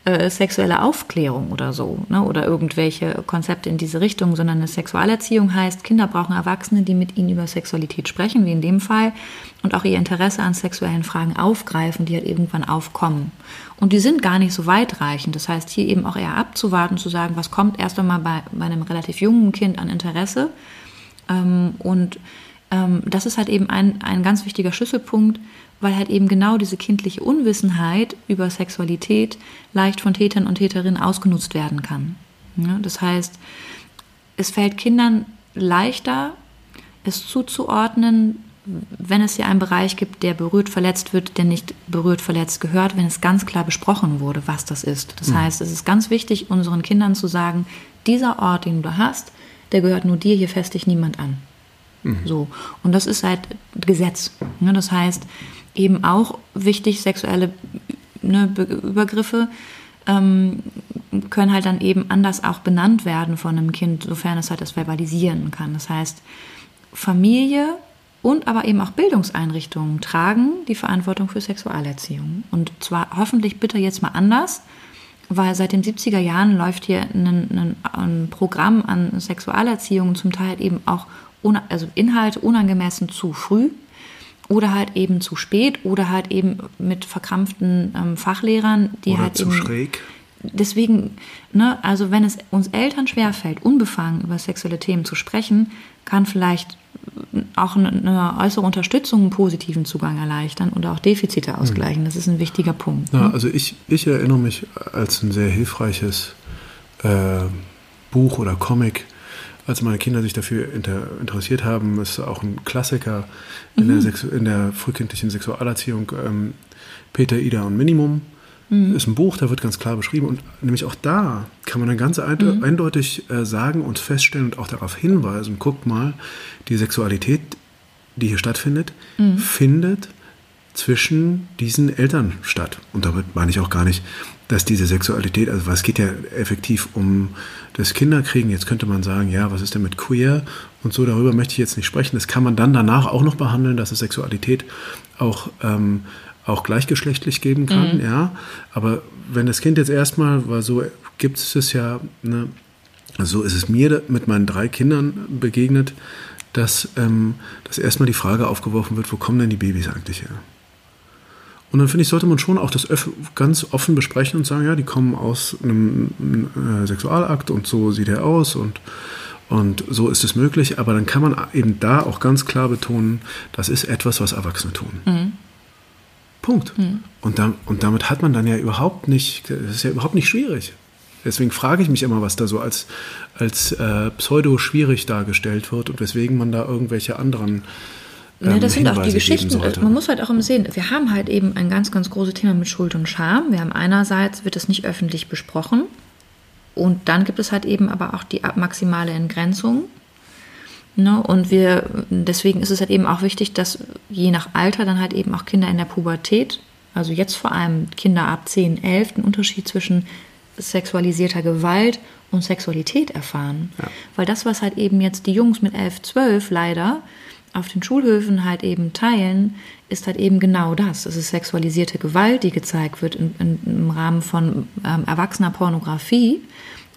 äh, sexuelle Aufklärung oder so, ne? oder irgendwelche Konzepte in diese Richtung, sondern eine Sexualerziehung heißt, Kinder brauchen Erwachsene, die mit ihnen über Sexualität sprechen, wie in dem Fall, und auch ihr Interesse an sexuellen Fragen aufgreifen, die halt irgendwann aufkommen. Und die sind gar nicht so weitreichend. Das heißt, hier eben auch eher abzuwarten, zu sagen, was kommt erst einmal bei, bei einem relativ jungen Kind an Interesse. Ähm, und ähm, das ist halt eben ein, ein ganz wichtiger Schlüsselpunkt, weil halt eben genau diese kindliche Unwissenheit über Sexualität leicht von Tätern und Täterinnen ausgenutzt werden kann. Ja, das heißt, es fällt Kindern leichter, es zuzuordnen, wenn es hier einen Bereich gibt, der berührt, verletzt wird, der nicht berührt, verletzt gehört, wenn es ganz klar besprochen wurde, was das ist. Das mhm. heißt, es ist ganz wichtig, unseren Kindern zu sagen, dieser Ort, den du hast, der gehört nur dir, hier fest dich niemand an. Mhm. So. Und das ist halt Gesetz. Das heißt, eben auch wichtig, sexuelle ne, Übergriffe ähm, können halt dann eben anders auch benannt werden von einem Kind, sofern es halt das verbalisieren kann. Das heißt, Familie und aber eben auch Bildungseinrichtungen tragen die Verantwortung für Sexualerziehung. Und zwar hoffentlich bitte jetzt mal anders, weil seit den 70er Jahren läuft hier ein, ein, ein Programm an Sexualerziehung, zum Teil eben auch also Inhalte unangemessen zu früh oder halt eben zu spät oder halt eben mit verkrampften ähm, Fachlehrern, die oder halt zu eben schräg. Deswegen, ne, also wenn es uns Eltern schwerfällt, unbefangen über sexuelle Themen zu sprechen, kann vielleicht auch eine äußere Unterstützung einen positiven Zugang erleichtern und auch Defizite ausgleichen. Das ist ein wichtiger Punkt. Ja, also ich, ich erinnere mich als ein sehr hilfreiches äh, Buch oder Comic als meine Kinder sich dafür inter interessiert haben, ist auch ein Klassiker in, mhm. der, in der frühkindlichen Sexualerziehung, ähm, Peter, Ida und Minimum. Mhm. Ist ein Buch, da wird ganz klar beschrieben. Und nämlich auch da kann man dann ganz mhm. eindeutig äh, sagen und feststellen und auch darauf hinweisen, guckt mal, die Sexualität, die hier stattfindet, mhm. findet zwischen diesen Eltern statt. Und damit meine ich auch gar nicht, dass diese Sexualität, also es geht ja effektiv um das Kinderkriegen. Jetzt könnte man sagen, ja, was ist denn mit queer und so, darüber möchte ich jetzt nicht sprechen. Das kann man dann danach auch noch behandeln, dass es Sexualität auch, ähm, auch gleichgeschlechtlich geben kann, mhm. ja. Aber wenn das Kind jetzt erstmal, weil so gibt es es ja, ne, so ist es mir mit meinen drei Kindern begegnet, dass, ähm, dass erstmal die Frage aufgeworfen wird, wo kommen denn die Babys eigentlich her? Und dann finde ich, sollte man schon auch das ganz offen besprechen und sagen, ja, die kommen aus einem äh, Sexualakt und so sieht er aus und, und so ist es möglich. Aber dann kann man eben da auch ganz klar betonen, das ist etwas, was Erwachsene tun. Mhm. Punkt. Mhm. Und, dann, und damit hat man dann ja überhaupt nicht, das ist ja überhaupt nicht schwierig. Deswegen frage ich mich immer, was da so als, als äh, pseudo schwierig dargestellt wird und weswegen man da irgendwelche anderen Ne, das ähm, sind auch die Geschichten. Man muss halt auch immer sehen, wir haben halt eben ein ganz, ganz großes Thema mit Schuld und Scham. Wir haben einerseits, wird es nicht öffentlich besprochen. Und dann gibt es halt eben aber auch die maximale Entgrenzung. Ne? Und wir, deswegen ist es halt eben auch wichtig, dass je nach Alter dann halt eben auch Kinder in der Pubertät, also jetzt vor allem Kinder ab 10, 11, den Unterschied zwischen sexualisierter Gewalt und Sexualität erfahren. Ja. Weil das, was halt eben jetzt die Jungs mit 11, 12 leider auf den Schulhöfen halt eben teilen, ist halt eben genau das. Es ist sexualisierte Gewalt, die gezeigt wird in, in, im Rahmen von ähm, erwachsener Pornografie.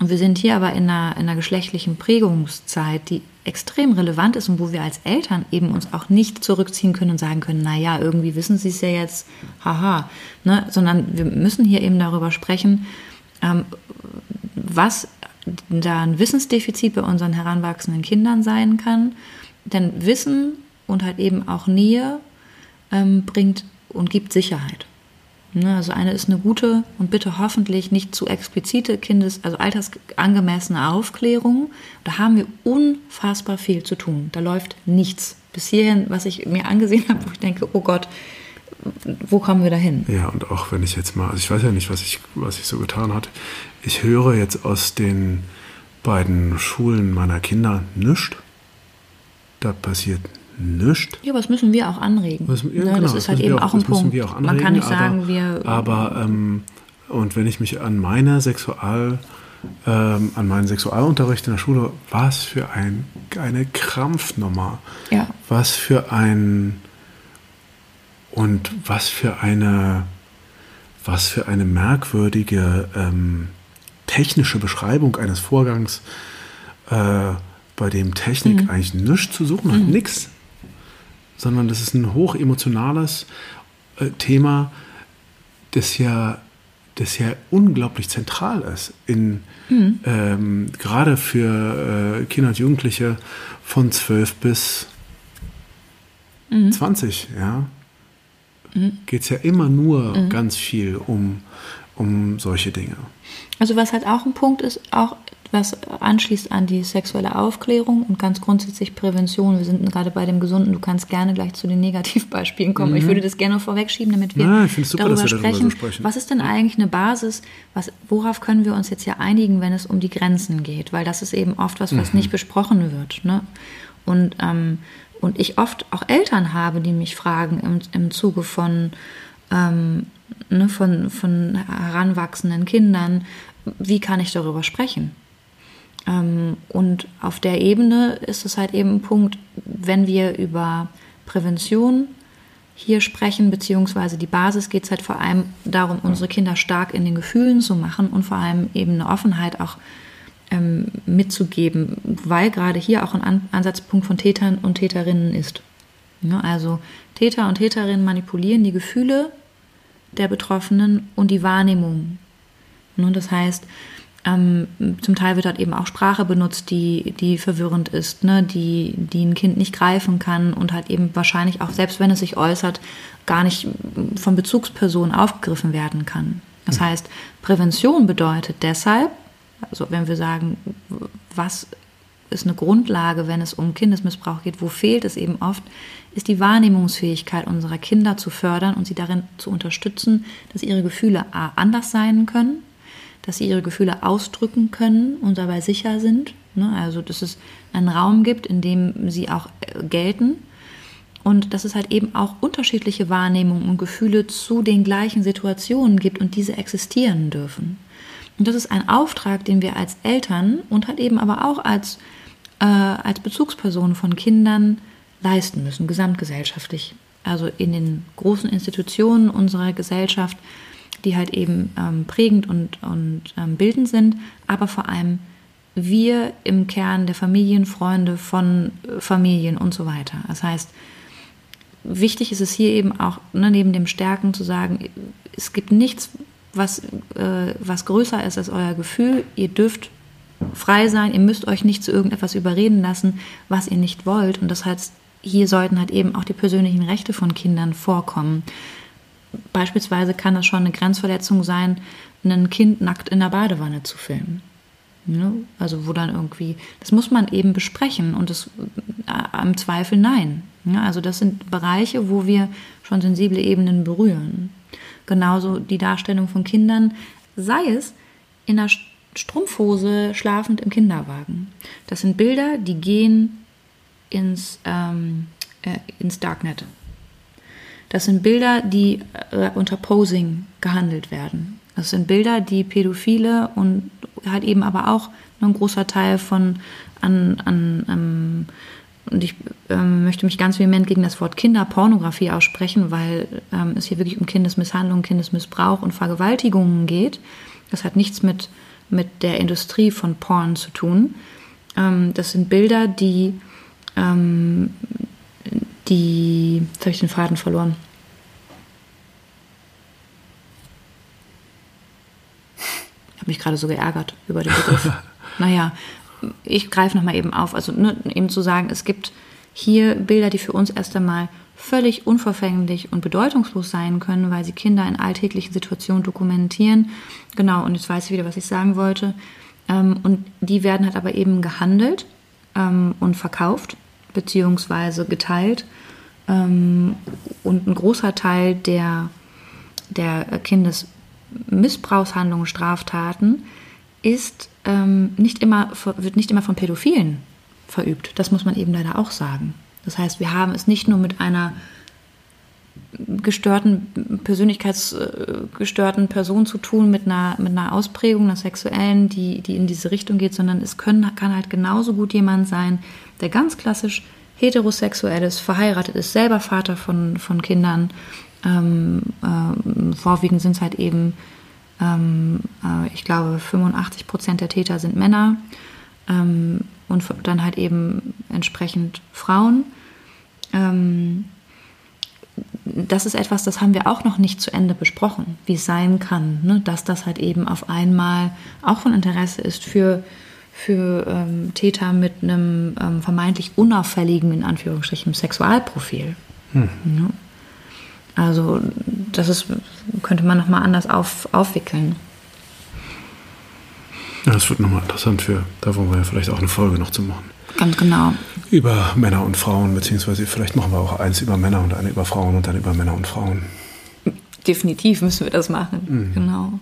Und wir sind hier aber in einer, in einer geschlechtlichen Prägungszeit, die extrem relevant ist und wo wir als Eltern eben uns auch nicht zurückziehen können und sagen können, na ja, irgendwie wissen sie es ja jetzt, haha, ne? sondern wir müssen hier eben darüber sprechen, ähm, was da ein Wissensdefizit bei unseren heranwachsenden Kindern sein kann denn Wissen und halt eben auch Nähe ähm, bringt und gibt Sicherheit. Ne, also eine ist eine gute und bitte hoffentlich nicht zu explizite Kindes-, also altersangemessene Aufklärung. Da haben wir unfassbar viel zu tun. Da läuft nichts. Bis hierhin, was ich mir angesehen *laughs* habe, wo ich denke, oh Gott, wo kommen wir da hin? Ja, und auch wenn ich jetzt mal, also ich weiß ja nicht, was ich, was ich so getan hat. Ich höre jetzt aus den beiden Schulen meiner Kinder nichts da passiert nichts. Ja, aber das müssen wir auch anregen. Das, ja, ne, genau, das ist halt eben auch, auch ein Punkt. Auch anregen, Man kann nicht sagen, aber, wir. Aber, ähm, und wenn ich mich an meine Sexual, ähm, an meinen Sexualunterricht in der Schule, was für ein, eine Krampfnummer. Ja. Was für ein. Und was für eine was für eine merkwürdige ähm, technische Beschreibung eines Vorgangs, äh, bei dem Technik mhm. eigentlich nichts zu suchen hat, mhm. nichts, sondern das ist ein hochemotionales äh, Thema, das ja, das ja unglaublich zentral ist, in, mhm. ähm, gerade für äh, Kinder und Jugendliche von 12 bis 20, mhm. ja, mhm. geht es ja immer nur mhm. ganz viel um, um solche Dinge. Also was halt auch ein Punkt ist, auch was anschließt an die sexuelle Aufklärung und ganz grundsätzlich Prävention. Wir sind gerade bei dem Gesunden. Du kannst gerne gleich zu den Negativbeispielen kommen. Mhm. Ich würde das gerne vorwegschieben, damit wir, ja, super, darüber, wir sprechen. darüber, sprechen. Was ist denn eigentlich eine Basis? Was, worauf können wir uns jetzt hier einigen, wenn es um die Grenzen geht? Weil das ist eben oft was, was mhm. nicht besprochen wird. Ne? Und ähm, und ich oft auch Eltern habe, die mich fragen im, im Zuge von, ähm, ne, von, von heranwachsenden Kindern, wie kann ich darüber sprechen? Ähm, und auf der Ebene ist es halt eben ein Punkt, wenn wir über Prävention hier sprechen, beziehungsweise die Basis geht es halt vor allem darum, unsere Kinder stark in den Gefühlen zu machen und vor allem eben eine Offenheit auch ähm, mitzugeben, weil gerade hier auch ein An Ansatzpunkt von Tätern und Täterinnen ist. Ja, also Täter und Täterinnen manipulieren die Gefühle der Betroffenen und die Wahrnehmung. Ja, das heißt, ähm, zum Teil wird dort eben auch Sprache benutzt, die, die verwirrend ist, ne? die, die ein Kind nicht greifen kann und halt eben wahrscheinlich auch, selbst wenn es sich äußert, gar nicht von Bezugspersonen aufgegriffen werden kann. Das hm. heißt, Prävention bedeutet deshalb, also wenn wir sagen, was ist eine Grundlage, wenn es um Kindesmissbrauch geht, wo fehlt es eben oft, ist die Wahrnehmungsfähigkeit unserer Kinder zu fördern und sie darin zu unterstützen, dass ihre Gefühle A, anders sein können, dass sie ihre Gefühle ausdrücken können und dabei sicher sind. Ne? Also, dass es einen Raum gibt, in dem sie auch äh, gelten. Und dass es halt eben auch unterschiedliche Wahrnehmungen und Gefühle zu den gleichen Situationen gibt und diese existieren dürfen. Und das ist ein Auftrag, den wir als Eltern und halt eben aber auch als, äh, als Bezugspersonen von Kindern leisten müssen, gesamtgesellschaftlich. Also in den großen Institutionen unserer Gesellschaft, die halt eben ähm, prägend und, und ähm, bildend sind, aber vor allem wir im Kern der Familien, Freunde von äh, Familien und so weiter. Das heißt, wichtig ist es hier eben auch, ne, neben dem Stärken zu sagen, es gibt nichts, was, äh, was größer ist als euer Gefühl. Ihr dürft frei sein, ihr müsst euch nicht zu irgendetwas überreden lassen, was ihr nicht wollt. Und das heißt, hier sollten halt eben auch die persönlichen Rechte von Kindern vorkommen. Beispielsweise kann das schon eine Grenzverletzung sein, ein Kind nackt in der Badewanne zu filmen. Ja, also wo dann irgendwie, das muss man eben besprechen und das äh, im Zweifel nein. Ja, also das sind Bereiche, wo wir schon sensible Ebenen berühren. Genauso die Darstellung von Kindern, sei es in der Strumpfhose schlafend im Kinderwagen. Das sind Bilder, die gehen ins, ähm, äh, ins Darknet. Das sind Bilder, die äh, unter Posing gehandelt werden. Das sind Bilder, die Pädophile und halt eben aber auch ein großer Teil von an, an ähm, und ich ähm, möchte mich ganz vehement gegen das Wort Kinderpornografie aussprechen, weil ähm, es hier wirklich um Kindesmisshandlung, Kindesmissbrauch und Vergewaltigungen geht. Das hat nichts mit, mit der Industrie von Porn zu tun. Ähm, das sind Bilder, die, ähm, die, jetzt habe ich den Faden verloren. Ich habe mich gerade so geärgert über den Begriff. *laughs* naja, ich greife nochmal eben auf, also ne, eben zu sagen, es gibt hier Bilder, die für uns erst einmal völlig unverfänglich und bedeutungslos sein können, weil sie Kinder in alltäglichen Situationen dokumentieren. Genau, und jetzt weiß ich wieder, was ich sagen wollte. Ähm, und die werden halt aber eben gehandelt ähm, und verkauft, beziehungsweise geteilt. Ähm, und ein großer Teil der, der Kindesmissbrauchshandlungen, Straftaten ist ähm, nicht immer, wird nicht immer von Pädophilen verübt. Das muss man eben leider auch sagen. Das heißt, wir haben es nicht nur mit einer gestörten, persönlichkeitsgestörten Person zu tun, mit einer, mit einer Ausprägung, einer sexuellen, die, die in diese Richtung geht, sondern es können, kann halt genauso gut jemand sein, der ganz klassisch heterosexuell ist, verheiratet ist, selber Vater von, von Kindern Ähm, äh, vorwiegend sind es halt eben, ähm, äh, ich glaube, 85 Prozent der Täter sind Männer ähm, und dann halt eben entsprechend Frauen. Ähm, das ist etwas, das haben wir auch noch nicht zu Ende besprochen, wie es sein kann, ne? dass das halt eben auf einmal auch von Interesse ist für, für ähm, Täter mit einem ähm, vermeintlich unauffälligen, in Anführungsstrichen, Sexualprofil. Hm. Ne? Also das ist, könnte man nochmal anders auf, aufwickeln. Ja, das wird nochmal interessant für, da wollen wir ja vielleicht auch eine Folge noch zu machen. Ganz genau. Über Männer und Frauen, beziehungsweise vielleicht machen wir auch eins über Männer und eine über Frauen und dann über Männer und Frauen. Definitiv müssen wir das machen. Mhm. Genau.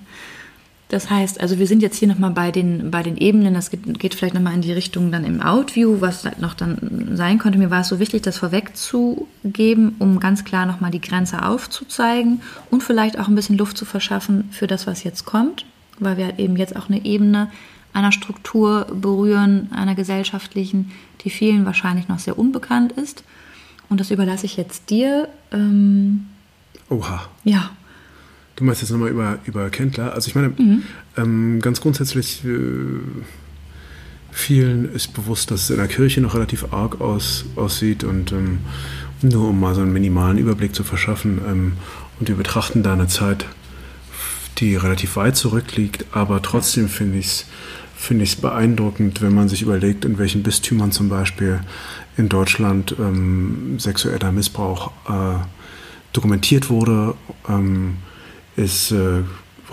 Das heißt, also wir sind jetzt hier nochmal bei den, bei den Ebenen, das geht, geht vielleicht nochmal in die Richtung dann im Outview, was noch dann sein könnte. Mir war es so wichtig, das vorwegzugeben, um ganz klar nochmal die Grenze aufzuzeigen und vielleicht auch ein bisschen Luft zu verschaffen für das, was jetzt kommt, weil wir halt eben jetzt auch eine Ebene einer Struktur berühren, einer gesellschaftlichen, die vielen wahrscheinlich noch sehr unbekannt ist. Und das überlasse ich jetzt dir. Ähm, Oha. Ja. Du meinst jetzt nochmal über, über Kendler. Also ich meine, mhm. ähm, ganz grundsätzlich, äh, vielen ist bewusst, dass es in der Kirche noch relativ arg aus, aussieht und ähm, nur um mal so einen minimalen Überblick zu verschaffen. Ähm, und wir betrachten da eine Zeit, die relativ weit zurückliegt, aber trotzdem finde ich es finde ich es beeindruckend, wenn man sich überlegt, in welchen Bistümern zum Beispiel in Deutschland ähm, sexueller Missbrauch äh, dokumentiert wurde. Ähm, ist, äh,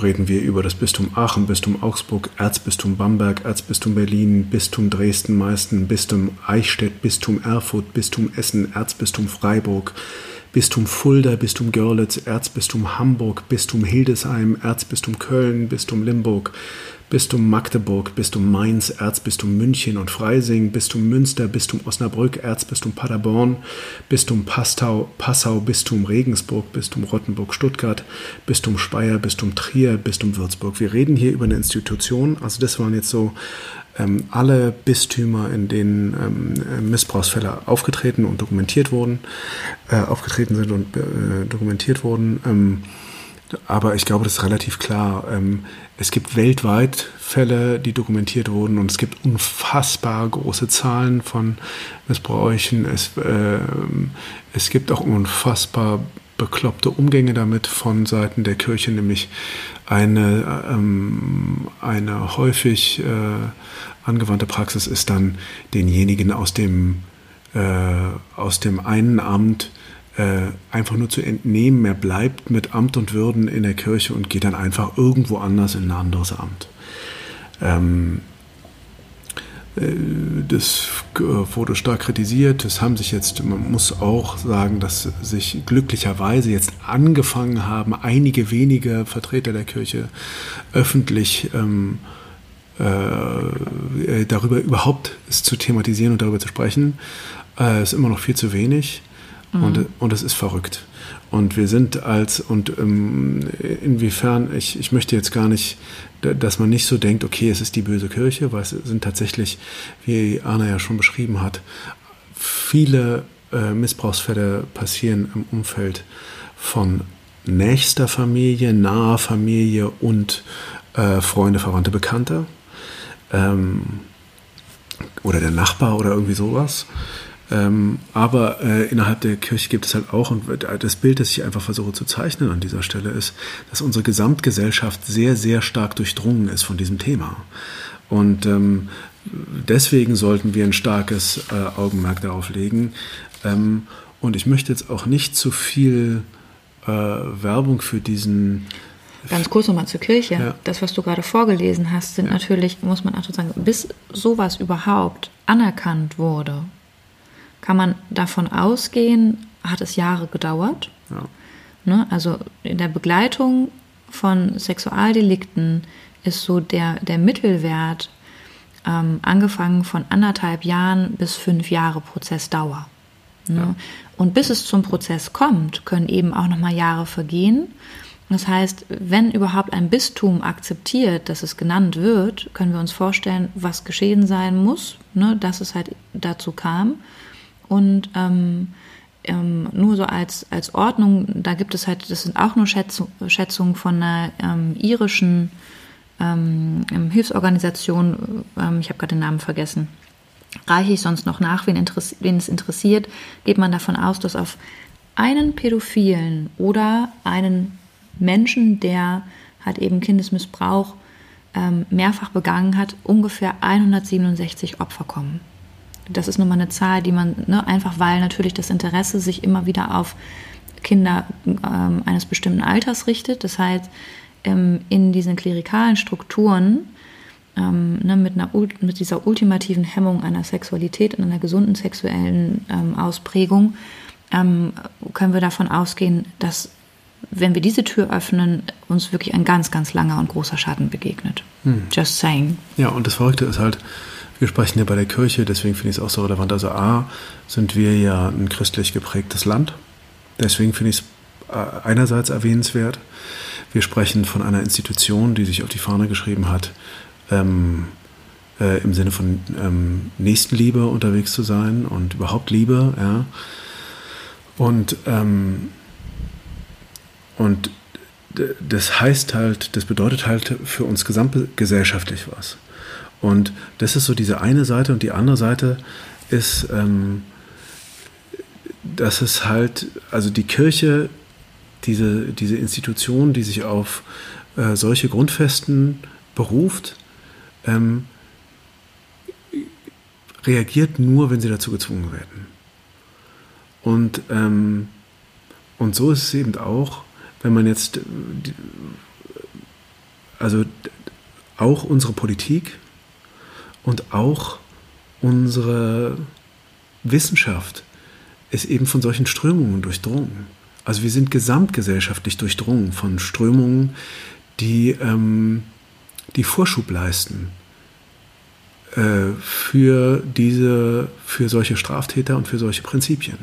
reden wir über das Bistum Aachen, Bistum Augsburg, Erzbistum Bamberg, Erzbistum Berlin, Bistum Dresden, Meißen, Bistum Eichstätt, Bistum Erfurt, Bistum Essen, Erzbistum Freiburg, Bistum Fulda, Bistum Görlitz, Erzbistum Hamburg, Bistum Hildesheim, Erzbistum Köln, Bistum Limburg, Bistum Magdeburg, Bistum Mainz, Erzbistum München und Freising, Bistum Münster, Bistum Osnabrück, Erzbistum Paderborn, Bistum Passau, Passau, Bistum Regensburg, Bistum Rottenburg, Stuttgart, Bistum Speyer, Bistum Trier, Bistum Würzburg. Wir reden hier über eine Institution, also das waren jetzt so ähm, alle Bistümer, in denen ähm, Missbrauchsfälle aufgetreten und dokumentiert wurden, äh, aufgetreten sind und äh, dokumentiert wurden. Ähm, aber ich glaube, das ist relativ klar. Ähm, es gibt weltweit Fälle, die dokumentiert wurden und es gibt unfassbar große Zahlen von Missbräuchen. Es, äh, es gibt auch unfassbar bekloppte Umgänge damit von Seiten der Kirche, nämlich eine, ähm, eine häufig äh, angewandte Praxis ist dann denjenigen aus dem, äh, aus dem einen Amt einfach nur zu entnehmen, er bleibt mit Amt und Würden in der Kirche und geht dann einfach irgendwo anders in ein anderes Amt. Ähm, äh, das wurde stark kritisiert. Es haben sich jetzt, man muss auch sagen, dass sich glücklicherweise jetzt angefangen haben, einige wenige Vertreter der Kirche öffentlich ähm, äh, darüber überhaupt zu thematisieren und darüber zu sprechen. Äh, ist immer noch viel zu wenig. Mhm. Und, und es ist verrückt. Und wir sind als, und ähm, inwiefern, ich, ich möchte jetzt gar nicht, dass man nicht so denkt, okay, es ist die böse Kirche, weil es sind tatsächlich, wie Anna ja schon beschrieben hat, viele äh, Missbrauchsfälle passieren im Umfeld von nächster Familie, naher Familie und äh, Freunde, Verwandte, Bekannte. Ähm, oder der Nachbar oder irgendwie sowas. Ähm, aber äh, innerhalb der Kirche gibt es halt auch, und das Bild, das ich einfach versuche zu zeichnen an dieser Stelle, ist, dass unsere Gesamtgesellschaft sehr, sehr stark durchdrungen ist von diesem Thema. Und ähm, deswegen sollten wir ein starkes äh, Augenmerk darauf legen. Ähm, und ich möchte jetzt auch nicht zu viel äh, Werbung für diesen Ganz kurz nochmal zur Kirche. Ja. Das, was du gerade vorgelesen hast, sind ja. natürlich, muss man auch sagen, bis sowas überhaupt anerkannt wurde kann man davon ausgehen, hat es Jahre gedauert. Ja. Ne? Also in der Begleitung von Sexualdelikten ist so der, der Mittelwert ähm, angefangen von anderthalb Jahren bis fünf Jahre Prozessdauer. Ne? Ja. Und bis es zum Prozess kommt, können eben auch nochmal Jahre vergehen. Das heißt, wenn überhaupt ein Bistum akzeptiert, dass es genannt wird, können wir uns vorstellen, was geschehen sein muss, ne, dass es halt dazu kam. Und ähm, ähm, nur so als, als Ordnung, da gibt es halt, das sind auch nur Schätzung, Schätzungen von einer ähm, irischen ähm, Hilfsorganisation, ähm, ich habe gerade den Namen vergessen, reiche ich sonst noch nach, wen, wen es interessiert, geht man davon aus, dass auf einen Pädophilen oder einen Menschen, der halt eben Kindesmissbrauch ähm, mehrfach begangen hat, ungefähr 167 Opfer kommen. Das ist nun mal eine Zahl, die man, ne, einfach weil natürlich das Interesse sich immer wieder auf Kinder ähm, eines bestimmten Alters richtet. Das heißt, ähm, in diesen klerikalen Strukturen ähm, ne, mit, einer, mit dieser ultimativen Hemmung einer Sexualität und einer gesunden sexuellen ähm, Ausprägung ähm, können wir davon ausgehen, dass wenn wir diese Tür öffnen, uns wirklich ein ganz, ganz langer und großer Schatten begegnet. Hm. Just saying. Ja, und das Verrückte ist halt, wir sprechen ja bei der Kirche, deswegen finde ich es auch so relevant. Also A, sind wir ja ein christlich geprägtes Land. Deswegen finde ich es äh, einerseits erwähnenswert. Wir sprechen von einer Institution, die sich auf die Fahne geschrieben hat, ähm, äh, im Sinne von ähm, Nächstenliebe unterwegs zu sein und überhaupt Liebe. Ja. Und, ähm, und das heißt halt, das bedeutet halt für uns gesamtgesellschaftlich was. Und das ist so diese eine Seite und die andere Seite ist, ähm, dass es halt, also die Kirche, diese, diese Institution, die sich auf äh, solche Grundfesten beruft, ähm, reagiert nur, wenn sie dazu gezwungen werden. Und, ähm, und so ist es eben auch, wenn man jetzt, also auch unsere Politik und auch unsere Wissenschaft ist eben von solchen Strömungen durchdrungen. Also wir sind gesamtgesellschaftlich durchdrungen von Strömungen, die, ähm, die Vorschub leisten äh, für, diese, für solche Straftäter und für solche Prinzipien.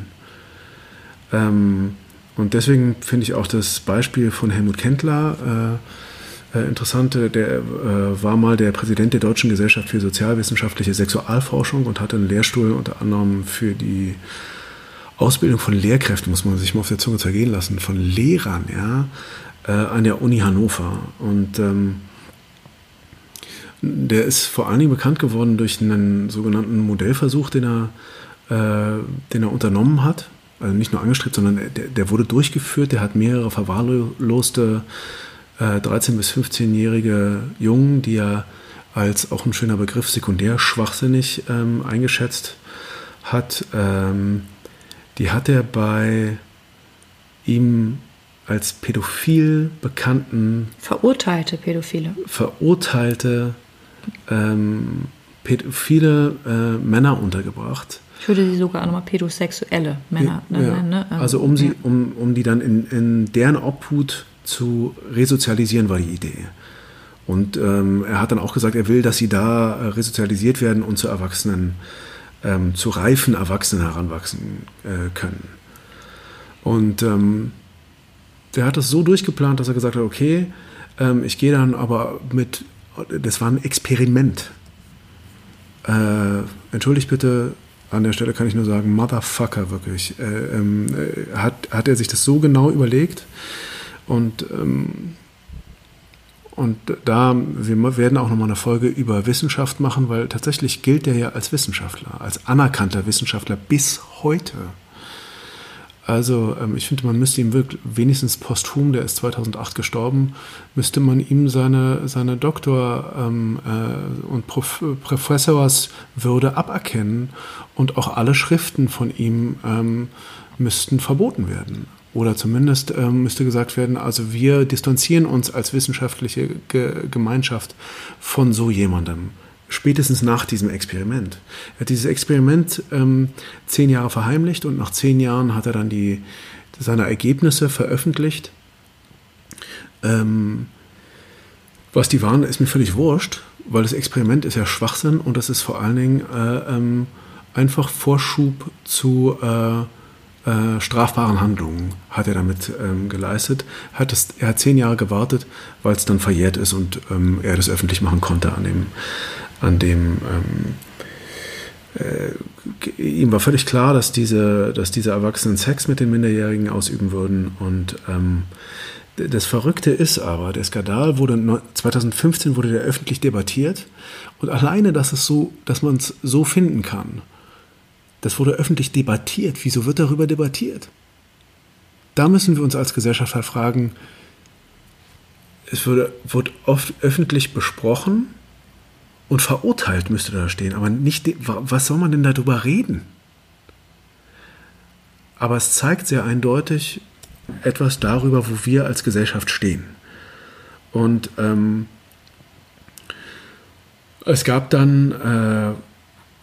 Ähm, und deswegen finde ich auch das Beispiel von Helmut Kendler äh, äh, interessant. Der äh, war mal der Präsident der Deutschen Gesellschaft für sozialwissenschaftliche Sexualforschung und hatte einen Lehrstuhl unter anderem für die Ausbildung von Lehrkräften, muss man sich mal auf der Zunge zergehen lassen, von Lehrern, ja, äh, an der Uni Hannover. Und ähm, der ist vor allen Dingen bekannt geworden durch einen sogenannten Modellversuch, den er, äh, den er unternommen hat also nicht nur angestrebt, sondern der, der wurde durchgeführt. Der hat mehrere verwahrloste äh, 13- bis 15-jährige Jungen, die er als auch ein schöner Begriff sekundär schwachsinnig ähm, eingeschätzt hat. Ähm, die hat er bei ihm als pädophil bekannten. Verurteilte Pädophile. Verurteilte ähm, pädophile äh, Männer untergebracht ich würde sie sogar auch nochmal pädosexuelle Männer ja, nennen. Ne? Also um, sie, um, um die dann in, in deren Obhut zu resozialisieren, war die Idee. Und ähm, er hat dann auch gesagt, er will, dass sie da äh, resozialisiert werden und zu Erwachsenen, ähm, zu reifen Erwachsenen heranwachsen äh, können. Und ähm, der hat das so durchgeplant, dass er gesagt hat, okay, ähm, ich gehe dann aber mit, das war ein Experiment. Äh, entschuldigt bitte, an der Stelle kann ich nur sagen, Motherfucker, wirklich. Äh, ähm, äh, hat, hat er sich das so genau überlegt und, ähm, und da, wir werden auch nochmal eine Folge über Wissenschaft machen, weil tatsächlich gilt er ja als Wissenschaftler, als anerkannter Wissenschaftler bis heute. Also ähm, ich finde, man müsste ihm wirklich, wenigstens posthum, der ist 2008 gestorben, müsste man ihm seine, seine Doktor- ähm, äh, und Prof Professorswürde aberkennen und auch alle Schriften von ihm ähm, müssten verboten werden. Oder zumindest ähm, müsste gesagt werden, also wir distanzieren uns als wissenschaftliche Ge Gemeinschaft von so jemandem spätestens nach diesem Experiment. Er hat dieses Experiment ähm, zehn Jahre verheimlicht und nach zehn Jahren hat er dann die, seine Ergebnisse veröffentlicht. Ähm, was die waren, ist mir völlig wurscht, weil das Experiment ist ja Schwachsinn und das ist vor allen Dingen äh, ähm, einfach Vorschub zu äh, äh, strafbaren Handlungen hat er damit ähm, geleistet. Hat das, er hat zehn Jahre gewartet, weil es dann verjährt ist und ähm, er das öffentlich machen konnte an dem, an dem, ähm, äh, ihm war völlig klar, dass diese, dass diese Erwachsenen Sex mit den Minderjährigen ausüben würden. Und ähm, das Verrückte ist aber, der Skandal wurde 2015 wurde der öffentlich debattiert und alleine, dass es so, dass man es so finden kann, das wurde öffentlich debattiert. Wieso wird darüber debattiert? Da müssen wir uns als Gesellschaft halt fragen, es wurde, wird oft öffentlich besprochen und verurteilt müsste da stehen, aber nicht, was soll man denn darüber reden? Aber es zeigt sehr eindeutig etwas darüber, wo wir als Gesellschaft stehen. Und ähm, es gab dann, äh,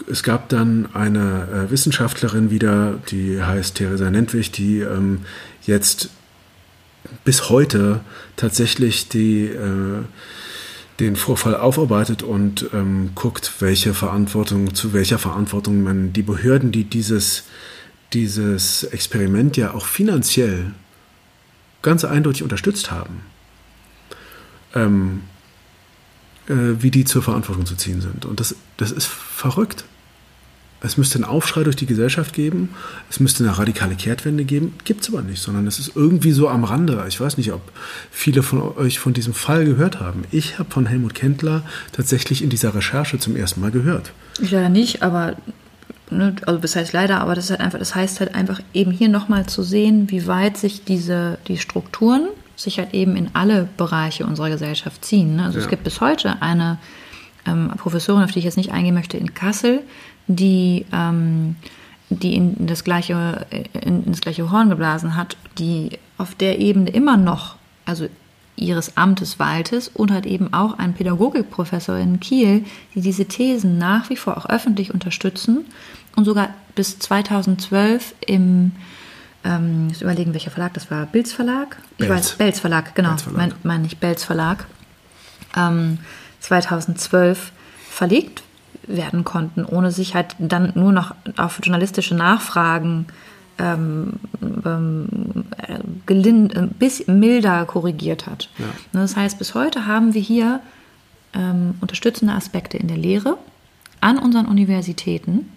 es gab dann eine äh, Wissenschaftlerin wieder, die heißt Theresa Nentwich, die ähm, jetzt bis heute tatsächlich die, äh, den Vorfall aufarbeitet und ähm, guckt, welche Verantwortung, zu welcher Verantwortung man die Behörden, die dieses, dieses Experiment ja auch finanziell ganz eindeutig unterstützt haben, ähm, äh, wie die zur Verantwortung zu ziehen sind. Und das, das ist verrückt. Es müsste einen Aufschrei durch die Gesellschaft geben, es müsste eine radikale Kehrtwende geben, gibt es aber nicht, sondern es ist irgendwie so am Rande. Ich weiß nicht, ob viele von euch von diesem Fall gehört haben. Ich habe von Helmut Kendler tatsächlich in dieser Recherche zum ersten Mal gehört. Ich leider nicht, aber ne, also das heißt leider, aber das ist halt einfach, das heißt halt einfach eben hier nochmal zu sehen, wie weit sich diese die Strukturen sich halt eben in alle Bereiche unserer Gesellschaft ziehen. Ne? Also ja. es gibt bis heute eine ähm, Professorin, auf die ich jetzt nicht eingehen möchte, in Kassel, die, ähm, die in das, gleiche, in, in das gleiche Horn geblasen hat, die auf der Ebene immer noch, also ihres Amtes waltes und hat eben auch einen Pädagogikprofessor in Kiel, die diese Thesen nach wie vor auch öffentlich unterstützen und sogar bis 2012 im ähm, ich überlegen, welcher Verlag das war. Bilz Verlag? Ich Belz. weiß, Belz Verlag, genau. Belz Verlag. Mein, mein ich Belz Verlag. Ähm, 2012 verlegt werden konnten, ohne sich halt dann nur noch auf journalistische Nachfragen ähm, ähm, gelind, ein bisschen milder korrigiert hat. Ja. Das heißt, bis heute haben wir hier ähm, unterstützende Aspekte in der Lehre an unseren Universitäten,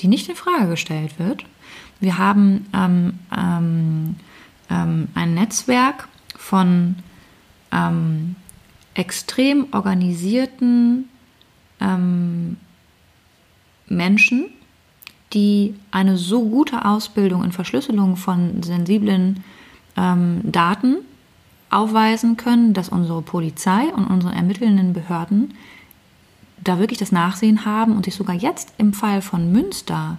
die nicht in Frage gestellt wird. Wir haben ähm, ähm, ähm, ein Netzwerk von extrem organisierten Menschen, die eine so gute Ausbildung in Verschlüsselung von sensiblen ähm, Daten aufweisen können, dass unsere Polizei und unsere ermittelnden Behörden da wirklich das Nachsehen haben und sich sogar jetzt im Fall von Münster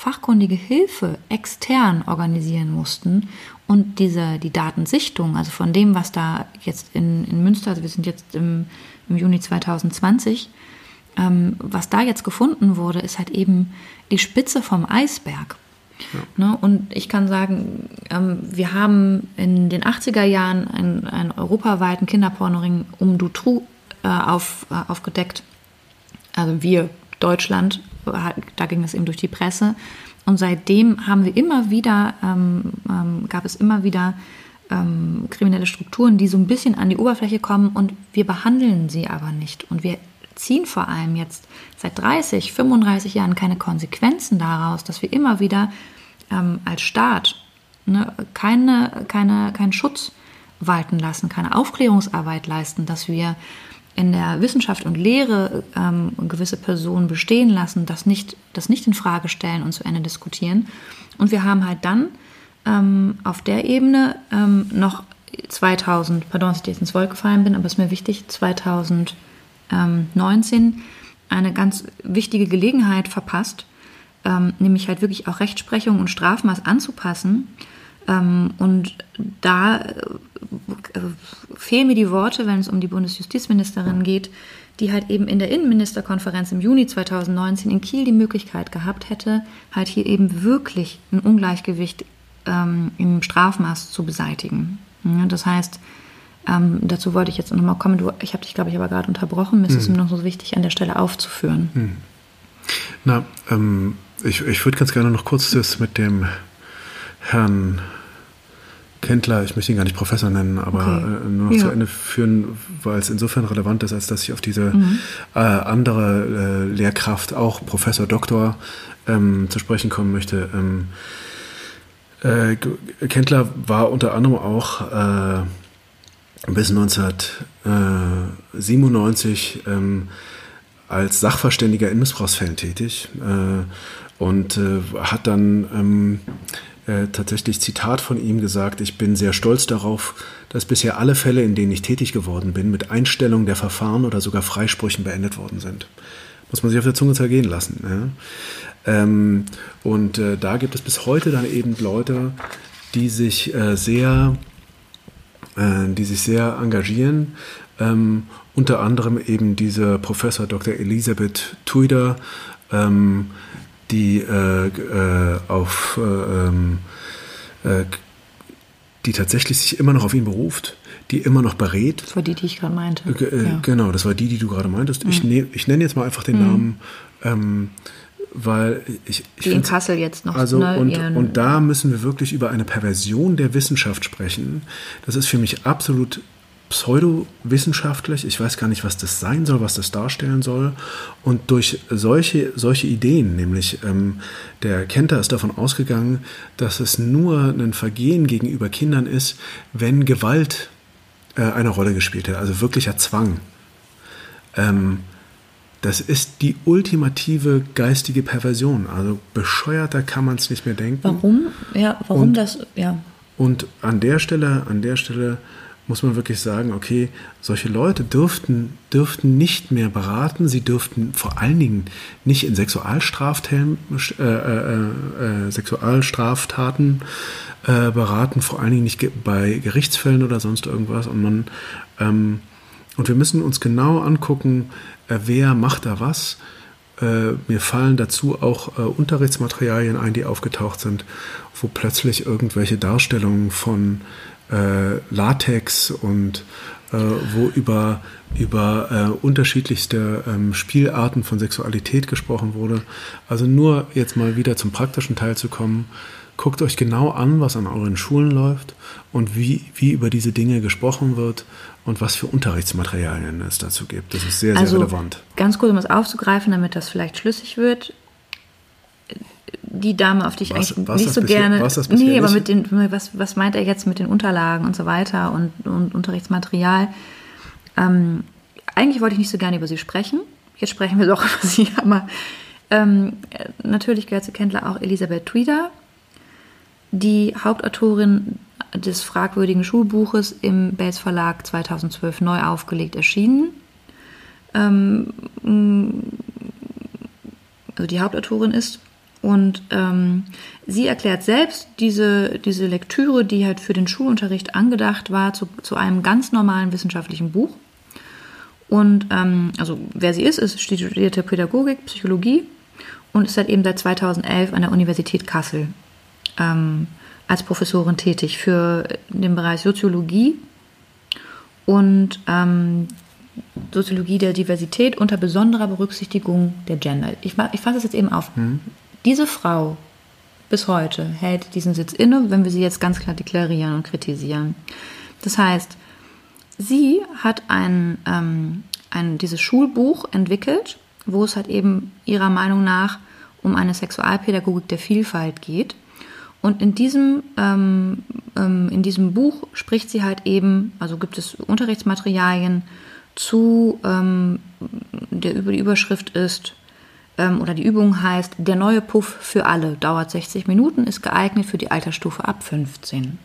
fachkundige Hilfe extern organisieren mussten und diese, die Datensichtung, also von dem, was da jetzt in, in Münster, also wir sind jetzt im, im Juni 2020, ähm, was da jetzt gefunden wurde, ist halt eben die Spitze vom Eisberg. Ja. Ne? Und ich kann sagen, ähm, wir haben in den 80er Jahren einen, einen europaweiten Kinderpornoring um Dutroux äh, auf, äh, aufgedeckt. Also wir, Deutschland, da ging es eben durch die Presse. Und seitdem haben wir immer wieder, ähm, ähm, gab es immer wieder ähm, kriminelle Strukturen, die so ein bisschen an die Oberfläche kommen und wir behandeln sie aber nicht. Und wir ziehen vor allem jetzt seit 30, 35 Jahren keine Konsequenzen daraus, dass wir immer wieder ähm, als Staat ne, keine, keine, keinen Schutz walten lassen, keine Aufklärungsarbeit leisten, dass wir in der Wissenschaft und Lehre ähm, gewisse Personen bestehen lassen, das nicht, das nicht in Frage stellen und zu Ende diskutieren. Und wir haben halt dann ähm, auf der Ebene ähm, noch 2000, pardon, dass ich jetzt ins Wort gefallen bin, aber es ist mir wichtig, 2000 19 eine ganz wichtige Gelegenheit verpasst, ähm, nämlich halt wirklich auch Rechtsprechung und Strafmaß anzupassen. Ähm, und da äh, fehlen mir die Worte, wenn es um die Bundesjustizministerin geht, die halt eben in der Innenministerkonferenz im Juni 2019 in Kiel die Möglichkeit gehabt hätte, halt hier eben wirklich ein Ungleichgewicht ähm, im Strafmaß zu beseitigen. Ja, das heißt, ähm, dazu wollte ich jetzt nochmal kommen. Du, ich habe dich, glaube ich, aber gerade unterbrochen. Mir ist es hm. noch so wichtig, an der Stelle aufzuführen. Hm. Na, ähm, ich, ich würde ganz gerne noch kurz das mit dem Herrn Kendler, ich möchte ihn gar nicht Professor nennen, aber okay. äh, nur noch ja. zu Ende führen, weil es insofern relevant ist, als dass ich auf diese mhm. äh, andere äh, Lehrkraft, auch Professor Doktor, ähm, zu sprechen kommen möchte. Ähm, äh, Kendler war unter anderem auch äh, bis 1997 ähm, als Sachverständiger in Missbrauchsfällen tätig äh, und hat dann ähm, äh, tatsächlich Zitat von ihm gesagt, ich bin sehr stolz darauf, dass bisher alle Fälle, in denen ich tätig geworden bin, mit Einstellung der Verfahren oder sogar Freisprüchen beendet worden sind. Muss man sich auf der Zunge zergehen lassen. Ja? Ähm, und äh, da gibt es bis heute dann eben Leute, die sich äh, sehr, äh, die sich sehr engagieren. Ähm, unter anderem eben diese Professor Dr. Elisabeth Tuider, ähm, die äh, äh, auf äh, ähm, die tatsächlich sich immer noch auf ihn beruft, die immer noch berät. Das war die, die ich gerade meinte. Ja. Genau, das war die, die du gerade meintest. Mhm. Ich, ne, ich nenne jetzt mal einfach den mhm. Namen. Ähm, weil ich, ich Wie in Kassel jetzt noch. Also ne, und, und da müssen wir wirklich über eine Perversion der Wissenschaft sprechen. Das ist für mich absolut pseudowissenschaftlich. Ich weiß gar nicht, was das sein soll, was das darstellen soll. Und durch solche, solche Ideen, nämlich ähm, der Kenter ist davon ausgegangen, dass es nur ein Vergehen gegenüber Kindern ist, wenn Gewalt äh, eine Rolle gespielt hat, also wirklicher Zwang. Ähm, das ist die ultimative geistige Perversion. Also bescheuerter kann man es nicht mehr denken. Warum? Ja, warum und, das? Ja. Und an der Stelle, an der Stelle muss man wirklich sagen, okay, solche Leute dürften, dürften nicht mehr beraten, sie dürften vor allen Dingen nicht in Sexualstraftaten, äh, äh, äh, Sexualstraftaten äh, beraten, vor allen Dingen nicht bei Gerichtsfällen oder sonst irgendwas. Und man ähm, und wir müssen uns genau angucken, äh, wer macht da was. Äh, mir fallen dazu auch äh, Unterrichtsmaterialien ein, die aufgetaucht sind, wo plötzlich irgendwelche Darstellungen von Latex und wo über, über unterschiedlichste ähm, Spielarten von Sexualität gesprochen wurde. Also nur jetzt mal wieder zum praktischen Teil zu kommen. Guckt euch genau an, was an euren Schulen läuft und wie, wie über diese Dinge gesprochen wird und was für Unterrichtsmaterialien es dazu gibt. Das ist sehr, sehr also, relevant. Ganz kurz, um es aufzugreifen, damit das vielleicht schlüssig wird. Die Dame, auf die ich was, eigentlich was nicht so bisher, gerne. Was das nee, aber mit den, was, was meint er jetzt mit den Unterlagen und so weiter und, und Unterrichtsmaterial? Ähm, eigentlich wollte ich nicht so gerne über sie sprechen. Jetzt sprechen wir doch *laughs* über sie, aber ähm, natürlich gehört zu Kendler auch Elisabeth Tweeder, die Hauptautorin des fragwürdigen Schulbuches im Bates Verlag 2012 neu aufgelegt erschienen. Ähm, also die Hauptautorin ist. Und ähm, sie erklärt selbst diese, diese Lektüre, die halt für den Schulunterricht angedacht war, zu, zu einem ganz normalen wissenschaftlichen Buch. Und ähm, also wer sie ist, ist studierte Pädagogik, Psychologie und ist halt eben seit 2011 an der Universität Kassel. Ähm, als Professorin tätig für den Bereich Soziologie und ähm, Soziologie der Diversität unter besonderer Berücksichtigung der Gender. Ich, ich fasse es jetzt eben auf. Mhm. Diese Frau bis heute hält diesen Sitz inne, wenn wir sie jetzt ganz klar deklarieren und kritisieren. Das heißt, sie hat ein, ähm, ein, dieses Schulbuch entwickelt, wo es halt eben ihrer Meinung nach um eine Sexualpädagogik der Vielfalt geht. Und in diesem, ähm, ähm, in diesem Buch spricht sie halt eben, also gibt es Unterrichtsmaterialien zu, ähm, der über die Überschrift ist, ähm, oder die Übung heißt, der neue Puff für alle, dauert 60 Minuten, ist geeignet für die Altersstufe ab 15.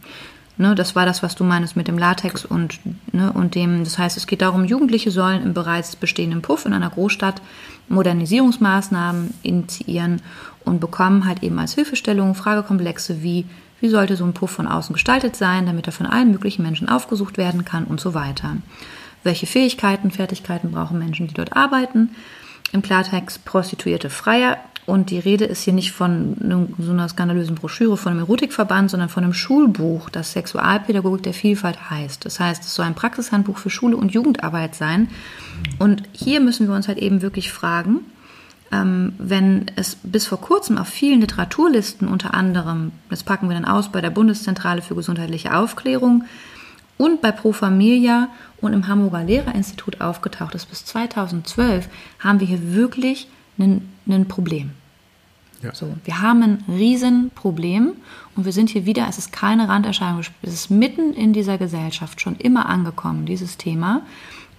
Ne, das war das, was du meinst mit dem Latex und, ne, und dem. Das heißt, es geht darum, Jugendliche sollen im bereits bestehenden Puff in einer Großstadt Modernisierungsmaßnahmen initiieren und bekommen halt eben als Hilfestellung Fragekomplexe wie, wie sollte so ein Puff von außen gestaltet sein, damit er von allen möglichen Menschen aufgesucht werden kann und so weiter. Welche Fähigkeiten, Fertigkeiten brauchen Menschen, die dort arbeiten? Im Klartext Prostituierte Freier und die Rede ist hier nicht von so einer skandalösen Broschüre von einem Erotikverband, sondern von einem Schulbuch, das Sexualpädagogik der Vielfalt heißt. Das heißt, es soll ein Praxishandbuch für Schule und Jugendarbeit sein. Und hier müssen wir uns halt eben wirklich fragen, ähm, wenn es bis vor kurzem auf vielen Literaturlisten unter anderem, das packen wir dann aus bei der Bundeszentrale für gesundheitliche Aufklärung und bei Pro Familia und im Hamburger Lehrerinstitut aufgetaucht ist, bis 2012, haben wir hier wirklich ein Problem. Ja. So, wir haben ein Riesenproblem und wir sind hier wieder, es ist keine Randerscheinung, es ist mitten in dieser Gesellschaft schon immer angekommen, dieses Thema.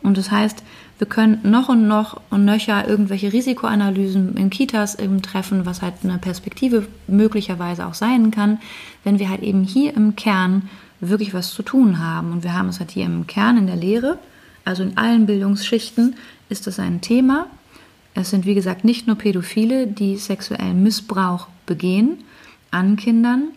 Und das heißt, wir können noch und noch und nöcher irgendwelche Risikoanalysen in Kitas eben treffen, was halt eine Perspektive möglicherweise auch sein kann, wenn wir halt eben hier im Kern wirklich was zu tun haben. Und wir haben es halt hier im Kern in der Lehre, also in allen Bildungsschichten ist das ein Thema. Es sind, wie gesagt, nicht nur Pädophile, die sexuellen Missbrauch begehen an Kindern.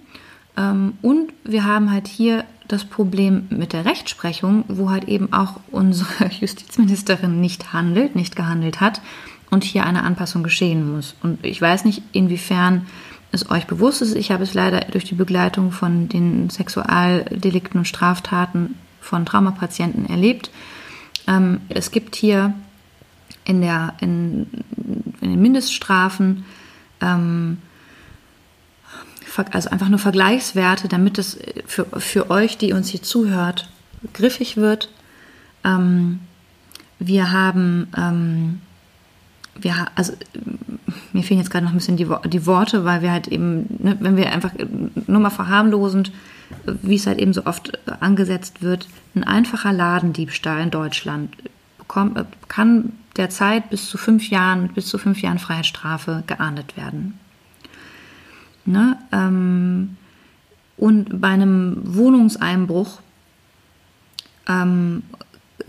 Ähm, und wir haben halt hier das Problem mit der Rechtsprechung, wo halt eben auch unsere *laughs* Justizministerin nicht handelt, nicht gehandelt hat und hier eine Anpassung geschehen muss. Und ich weiß nicht, inwiefern es euch bewusst ist. Ich habe es leider durch die Begleitung von den Sexualdelikten und Straftaten von Traumapatienten erlebt. Ähm, es gibt hier in, der, in, in den Mindeststrafen ähm, also einfach nur Vergleichswerte, damit es für, für euch, die uns hier zuhört, griffig wird. Ähm, wir haben, ähm, wir, also mir fehlen jetzt gerade noch ein bisschen die, die Worte, weil wir halt eben, ne, wenn wir einfach nur mal verharmlosend, wie es halt eben so oft angesetzt wird, ein einfacher Ladendiebstahl in Deutschland bekommt, kann derzeit bis zu fünf Jahren, bis zu fünf Jahren Freiheitsstrafe geahndet werden. Ne? Ähm, und bei einem Wohnungseinbruch ähm,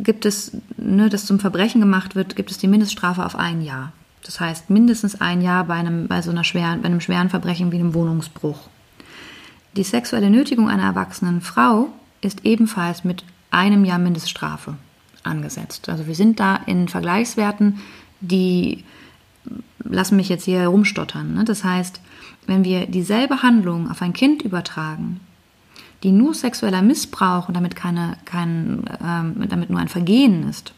gibt es, ne, das zum Verbrechen gemacht wird, gibt es die Mindeststrafe auf ein Jahr. Das heißt mindestens ein Jahr bei einem, bei so einer schweren, bei einem schweren Verbrechen wie einem Wohnungsbruch. Die sexuelle Nötigung einer erwachsenen Frau ist ebenfalls mit einem Jahr Mindeststrafe angesetzt. Also wir sind da in Vergleichswerten, die lassen mich jetzt hier herumstottern. Ne? Das heißt, wenn wir dieselbe Handlung auf ein Kind übertragen, die nur sexueller Missbrauch und damit, keine, kein, ähm, damit nur ein Vergehen ist.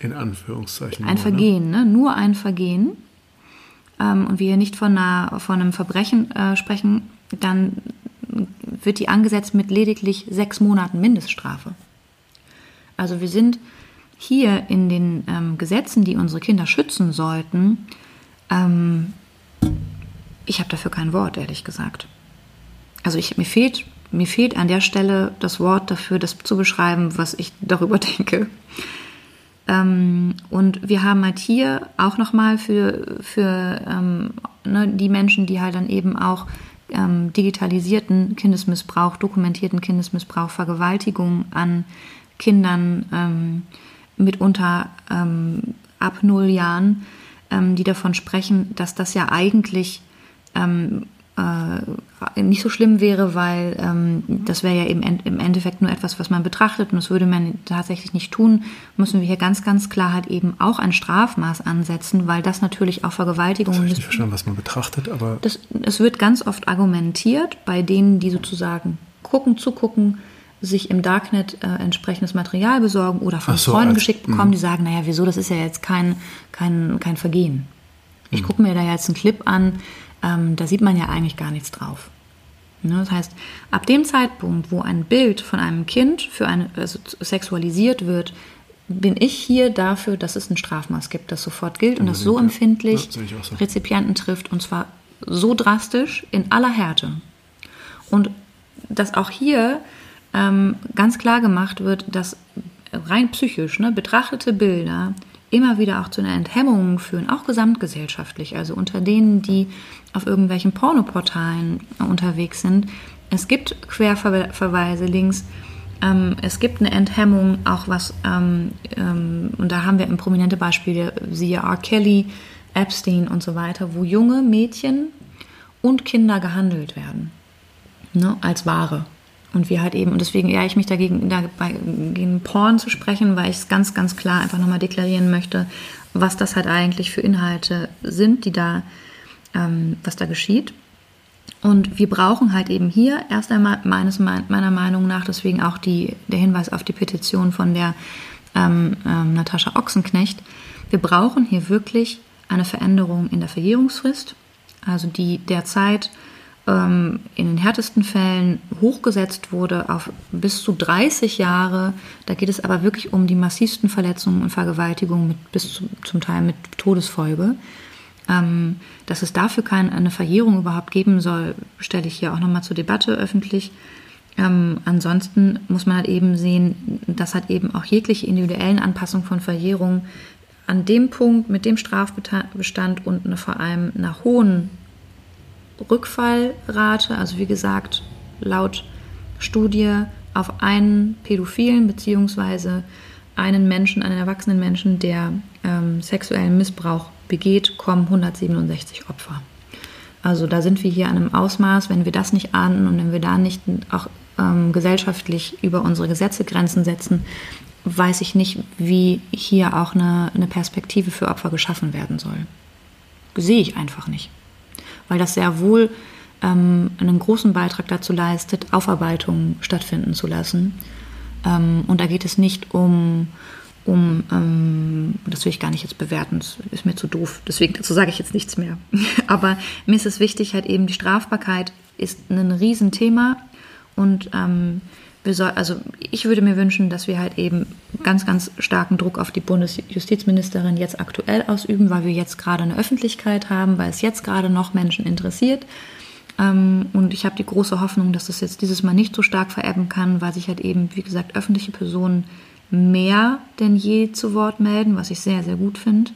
In Anführungszeichen. Ein nur, ne? Vergehen, ne? nur ein Vergehen. Ähm, und wir nicht von, einer, von einem Verbrechen äh, sprechen, dann wird die angesetzt mit lediglich sechs Monaten Mindeststrafe. Also wir sind hier in den ähm, Gesetzen, die unsere Kinder schützen sollten, ähm, ich habe dafür kein Wort, ehrlich gesagt. Also ich, mir, fehlt, mir fehlt an der Stelle das Wort dafür, das zu beschreiben, was ich darüber *laughs* denke. Ähm, und wir haben halt hier auch nochmal für, für ähm, ne, die Menschen, die halt dann eben auch ähm, digitalisierten Kindesmissbrauch, dokumentierten Kindesmissbrauch, Vergewaltigung an Kindern ähm, mitunter ähm, ab null Jahren, ähm, die davon sprechen, dass das ja eigentlich äh, nicht so schlimm wäre, weil ähm, das wäre ja eben im Endeffekt nur etwas, was man betrachtet und das würde man tatsächlich nicht tun, müssen wir hier ganz, ganz klar halt eben auch ein Strafmaß ansetzen, weil das natürlich auch Vergewaltigung ist. Ich nicht verstanden, was man betrachtet, aber. Das, es wird ganz oft argumentiert bei denen, die sozusagen gucken, zugucken, sich im Darknet äh, entsprechendes Material besorgen oder von so, Freunden als, geschickt bekommen, mh. die sagen, naja, wieso, das ist ja jetzt kein, kein, kein Vergehen. Ich mhm. gucke mir da jetzt einen Clip an, ähm, da sieht man ja eigentlich gar nichts drauf. Ne? Das heißt, ab dem Zeitpunkt, wo ein Bild von einem Kind für eine, also sexualisiert wird, bin ich hier dafür, dass es ein Strafmaß gibt, das sofort gilt und das so empfindlich ja, so. Rezipienten trifft und zwar so drastisch in aller Härte. Und dass auch hier ähm, ganz klar gemacht wird, dass rein psychisch ne, betrachtete Bilder immer wieder auch zu einer Enthemmung führen, auch gesamtgesellschaftlich, also unter denen, die auf irgendwelchen Pornoportalen unterwegs sind. Es gibt Querverweise links. Ähm, es gibt eine Enthemmung, auch was, ähm, ähm, und da haben wir ein prominente Beispiel, siehe R. Kelly, Epstein und so weiter, wo junge Mädchen und Kinder gehandelt werden, ne, als Ware. Und wir halt eben, und deswegen ehre ich mich dagegen, gegen Porn zu sprechen, weil ich es ganz, ganz klar einfach nochmal deklarieren möchte, was das halt eigentlich für Inhalte sind, die da, ähm, was da geschieht. Und wir brauchen halt eben hier erst einmal meines, meiner Meinung nach, deswegen auch die, der Hinweis auf die Petition von der ähm, ähm, Natascha Ochsenknecht, wir brauchen hier wirklich eine Veränderung in der Verjährungsfrist, also die derzeit ähm, in den härtesten Fällen hochgesetzt wurde auf bis zu 30 Jahre. Da geht es aber wirklich um die massivsten Verletzungen und Vergewaltigungen mit, bis zu, zum Teil mit Todesfolge. Ähm, dass es dafür keine Verjährung überhaupt geben soll, stelle ich hier auch nochmal zur Debatte öffentlich. Ähm, ansonsten muss man halt eben sehen, dass halt eben auch jegliche individuellen Anpassungen von Verjährung an dem Punkt mit dem Strafbestand und vor allem einer hohen Rückfallrate, also wie gesagt, laut Studie auf einen Pädophilen bzw. einen Menschen, einen erwachsenen Menschen, der ähm, sexuellen Missbrauch begeht, kommen 167 Opfer. Also da sind wir hier an einem Ausmaß, wenn wir das nicht ahnden und wenn wir da nicht auch ähm, gesellschaftlich über unsere Gesetze Grenzen setzen, weiß ich nicht, wie hier auch eine, eine Perspektive für Opfer geschaffen werden soll. Sehe ich einfach nicht weil das sehr wohl ähm, einen großen Beitrag dazu leistet, Aufarbeitung stattfinden zu lassen. Ähm, und da geht es nicht um, um ähm, das will ich gar nicht jetzt bewerten, das ist mir zu doof, deswegen dazu sage ich jetzt nichts mehr. *laughs* Aber mir ist es wichtig, halt eben die Strafbarkeit ist ein Riesenthema und ähm, soll, also ich würde mir wünschen, dass wir halt eben ganz, ganz starken Druck auf die Bundesjustizministerin jetzt aktuell ausüben, weil wir jetzt gerade eine Öffentlichkeit haben, weil es jetzt gerade noch Menschen interessiert. Ähm, und ich habe die große Hoffnung, dass das jetzt dieses Mal nicht so stark verebben kann, weil sich halt eben, wie gesagt, öffentliche Personen mehr denn je zu Wort melden, was ich sehr, sehr gut finde.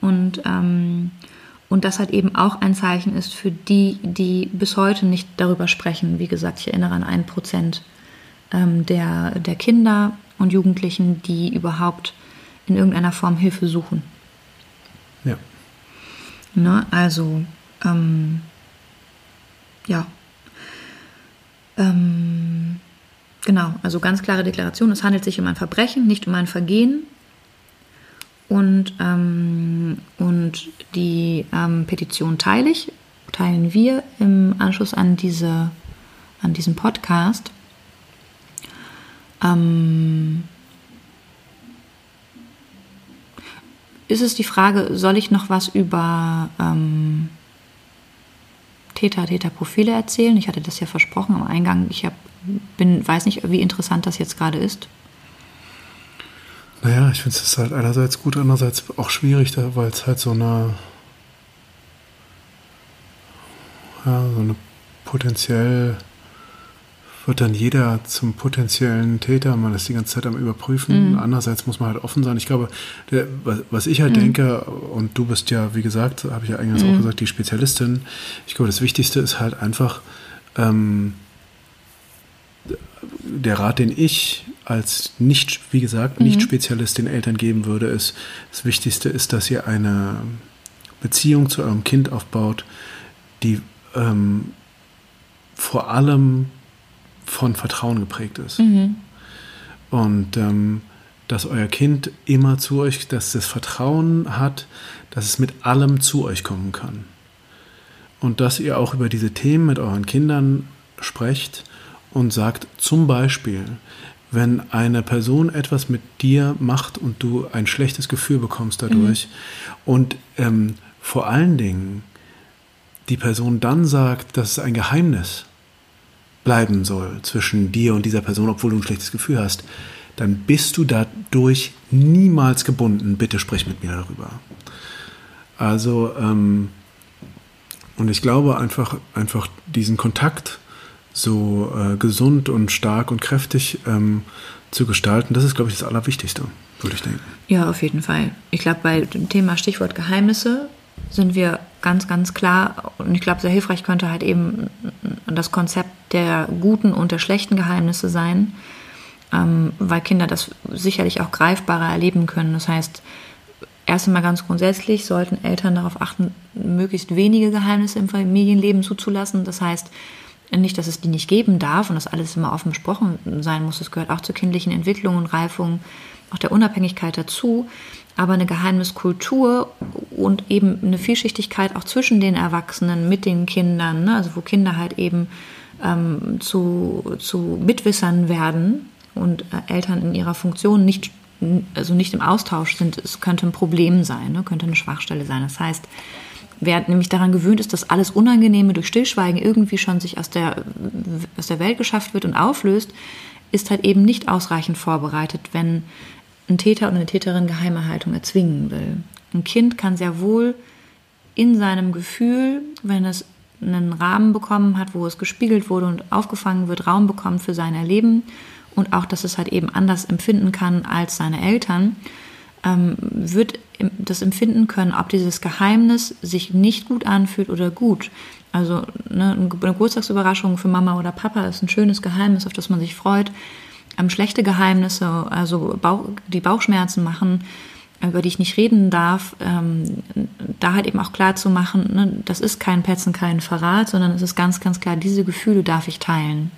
Und, ähm, und das halt eben auch ein Zeichen ist für die, die bis heute nicht darüber sprechen. Wie gesagt, ich erinnere an ein Prozent ähm, der, der Kinder und Jugendlichen, die überhaupt in irgendeiner Form Hilfe suchen. Ja. Ne, also, ähm, ja. Ähm, genau, also ganz klare Deklaration, es handelt sich um ein Verbrechen, nicht um ein Vergehen. Und, ähm, und die ähm, Petition teile ich, teilen wir im Anschluss an, diese, an diesen Podcast. Ähm, ist es die Frage, soll ich noch was über ähm, Täter, Täterprofile erzählen? Ich hatte das ja versprochen am Eingang. Ich hab, bin, weiß nicht, wie interessant das jetzt gerade ist. Naja, ich finde es halt einerseits gut, andererseits auch schwierig, weil es halt so eine, ja, so eine potenziell wird dann jeder zum potenziellen Täter. Man ist die ganze Zeit am Überprüfen. Mhm. Andererseits muss man halt offen sein. Ich glaube, der, was ich halt mhm. denke, und du bist ja, wie gesagt, habe ich ja eingangs mhm. auch gesagt, die Spezialistin. Ich glaube, das Wichtigste ist halt einfach ähm, der Rat, den ich als nicht, wie gesagt, nicht mhm. Spezialist den Eltern geben würde, ist, das Wichtigste ist, dass ihr eine Beziehung zu eurem Kind aufbaut, die ähm, vor allem von Vertrauen geprägt ist. Mhm. Und ähm, dass euer Kind immer zu euch, dass es Vertrauen hat, dass es mit allem zu euch kommen kann. Und dass ihr auch über diese Themen mit euren Kindern sprecht und sagt zum Beispiel, wenn eine Person etwas mit dir macht und du ein schlechtes Gefühl bekommst dadurch mhm. und ähm, vor allen Dingen die Person dann sagt, das ist ein Geheimnis, bleiben soll zwischen dir und dieser Person, obwohl du ein schlechtes Gefühl hast, dann bist du dadurch niemals gebunden. Bitte sprich mit mir darüber. Also, ähm, und ich glaube einfach, einfach diesen Kontakt so äh, gesund und stark und kräftig ähm, zu gestalten, das ist, glaube ich, das Allerwichtigste, würde ich denken. Ja, auf jeden Fall. Ich glaube, bei dem Thema Stichwort Geheimnisse sind wir ganz, ganz klar, und ich glaube, sehr hilfreich könnte halt eben das Konzept der guten und der schlechten Geheimnisse sein, ähm, weil Kinder das sicherlich auch greifbarer erleben können. Das heißt, erst einmal ganz grundsätzlich sollten Eltern darauf achten, möglichst wenige Geheimnisse im Familienleben zuzulassen. Das heißt, nicht, dass es die nicht geben darf und dass alles immer offen besprochen sein muss. Das gehört auch zur kindlichen Entwicklung und Reifung, auch der Unabhängigkeit dazu aber eine Geheimniskultur und eben eine Vielschichtigkeit auch zwischen den Erwachsenen mit den Kindern, ne? also wo Kinder halt eben ähm, zu, zu Mitwissern werden und äh, Eltern in ihrer Funktion nicht also nicht im Austausch sind, es könnte ein Problem sein, ne? könnte eine Schwachstelle sein. Das heißt, wer nämlich daran gewöhnt ist, dass alles Unangenehme durch Stillschweigen irgendwie schon sich aus der, aus der Welt geschafft wird und auflöst, ist halt eben nicht ausreichend vorbereitet, wenn ein Täter oder eine Täterin geheime Haltung erzwingen will. Ein Kind kann sehr wohl in seinem Gefühl, wenn es einen Rahmen bekommen hat, wo es gespiegelt wurde und aufgefangen wird, Raum bekommt für sein Erleben und auch, dass es halt eben anders empfinden kann als seine Eltern, ähm, wird das empfinden können, ob dieses Geheimnis sich nicht gut anfühlt oder gut. Also ne, eine Geburtstagsüberraschung für Mama oder Papa ist ein schönes Geheimnis, auf das man sich freut. Ähm, schlechte Geheimnisse, also Bauch, die Bauchschmerzen machen, über die ich nicht reden darf, ähm, da halt eben auch klar zu machen, ne, das ist kein Petzen, kein Verrat, sondern es ist ganz, ganz klar, diese Gefühle darf ich teilen.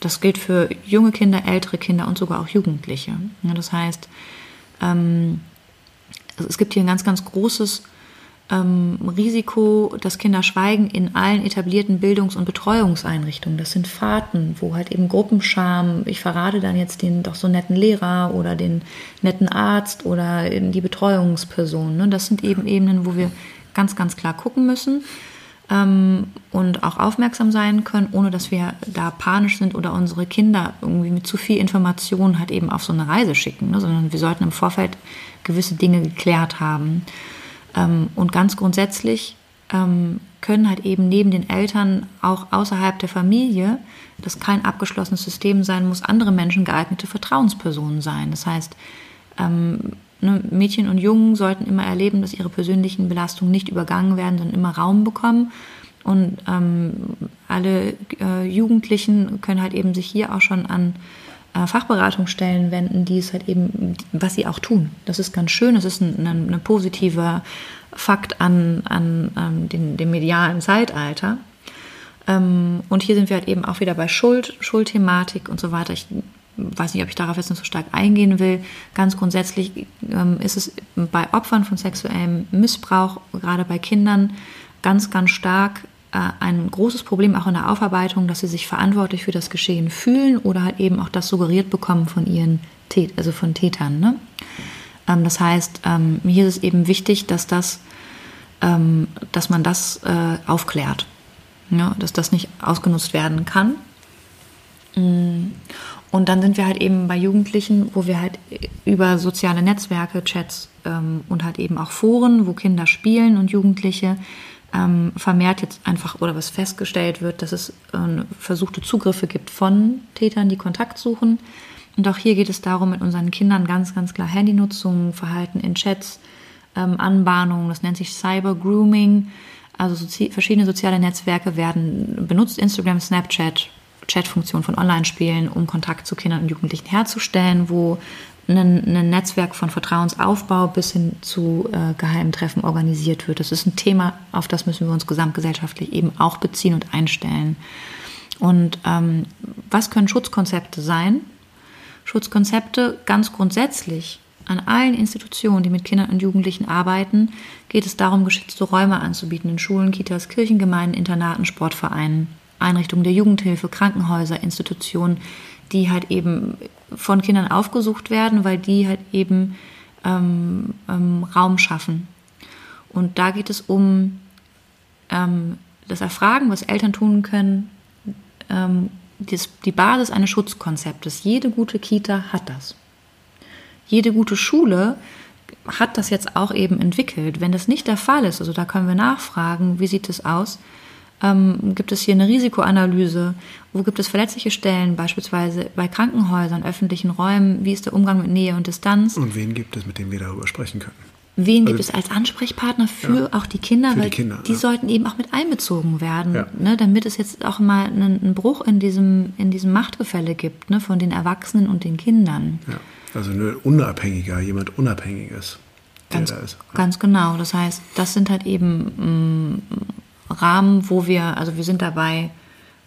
Das gilt für junge Kinder, ältere Kinder und sogar auch Jugendliche. Ja, das heißt, ähm, es gibt hier ein ganz, ganz großes ähm, Risiko, dass Kinder schweigen in allen etablierten Bildungs- und Betreuungseinrichtungen. Das sind Fahrten, wo halt eben Gruppenscham, ich verrate dann jetzt den doch so netten Lehrer oder den netten Arzt oder die Betreuungsperson. Ne? Das sind eben Ebenen, wo wir ganz, ganz klar gucken müssen ähm, und auch aufmerksam sein können, ohne dass wir da panisch sind oder unsere Kinder irgendwie mit zu viel Information halt eben auf so eine Reise schicken, ne? sondern wir sollten im Vorfeld gewisse Dinge geklärt haben. Ähm, und ganz grundsätzlich ähm, können halt eben neben den Eltern auch außerhalb der Familie, das kein abgeschlossenes System sein muss, andere Menschen geeignete Vertrauenspersonen sein. Das heißt, ähm, ne, Mädchen und Jungen sollten immer erleben, dass ihre persönlichen Belastungen nicht übergangen werden, sondern immer Raum bekommen. Und alle äh, Jugendlichen können halt eben sich hier auch schon an Fachberatungsstellen wenden, die es halt eben, was sie auch tun. Das ist ganz schön, das ist ein, ein, ein positiver Fakt an, an, an den, dem medialen Zeitalter. Ähm, und hier sind wir halt eben auch wieder bei Schuld, Schuldthematik und so weiter. Ich weiß nicht, ob ich darauf jetzt nicht so stark eingehen will. Ganz grundsätzlich ähm, ist es bei Opfern von sexuellem Missbrauch, gerade bei Kindern, ganz, ganz stark äh, ein großes Problem auch in der Aufarbeitung, dass sie sich verantwortlich für das Geschehen fühlen oder halt eben auch das suggeriert bekommen von ihren Tät also von Tätern. Ne? Ähm, das heißt, ähm, hier ist es eben wichtig, dass das, ähm, dass man das äh, aufklärt, ja, dass das nicht ausgenutzt werden kann. Mm. Und dann sind wir halt eben bei Jugendlichen, wo wir halt über soziale Netzwerke, Chats ähm, und halt eben auch Foren, wo Kinder spielen und Jugendliche ähm, vermehrt jetzt einfach oder was festgestellt wird, dass es äh, versuchte Zugriffe gibt von Tätern, die Kontakt suchen. Und auch hier geht es darum, mit unseren Kindern ganz, ganz klar Handynutzung, Verhalten in Chats, ähm, Anbahnung, das nennt sich Cyber Grooming. Also sozi verschiedene soziale Netzwerke werden benutzt, Instagram, Snapchat, Chatfunktion von Online-Spielen, um Kontakt zu Kindern und Jugendlichen herzustellen, wo ein, ein Netzwerk von Vertrauensaufbau bis hin zu äh, geheimen Treffen organisiert wird. Das ist ein Thema, auf das müssen wir uns gesamtgesellschaftlich eben auch beziehen und einstellen. Und ähm, was können Schutzkonzepte sein? Schutzkonzepte ganz grundsätzlich an allen Institutionen, die mit Kindern und Jugendlichen arbeiten, geht es darum, geschützte Räume anzubieten in Schulen, Kitas, Kirchengemeinden, Internaten, Sportvereinen, Einrichtungen der Jugendhilfe, Krankenhäuser, Institutionen, die halt eben von Kindern aufgesucht werden, weil die halt eben ähm, ähm, Raum schaffen. Und da geht es um ähm, das Erfragen, was Eltern tun können, ähm, das, die Basis eines Schutzkonzeptes. Jede gute Kita hat das. Jede gute Schule hat das jetzt auch eben entwickelt. Wenn das nicht der Fall ist, also da können wir nachfragen, wie sieht es aus, ähm, gibt es hier eine Risikoanalyse? Wo gibt es verletzliche Stellen, beispielsweise bei Krankenhäusern, öffentlichen Räumen? Wie ist der Umgang mit Nähe und Distanz? Und wen gibt es, mit dem wir darüber sprechen können? Wen also, gibt es als Ansprechpartner für ja, auch die Kinder? Weil die, Kinder, die ja. sollten eben auch mit einbezogen werden, ja. ne, damit es jetzt auch mal einen, einen, Bruch in diesem, in diesem Machtgefälle gibt, ne, von den Erwachsenen und den Kindern. Ja. Also ein unabhängiger, jemand Unabhängiges. Ganz, ganz genau. Das heißt, das sind halt eben mm, Rahmen, wo wir, also wir sind dabei,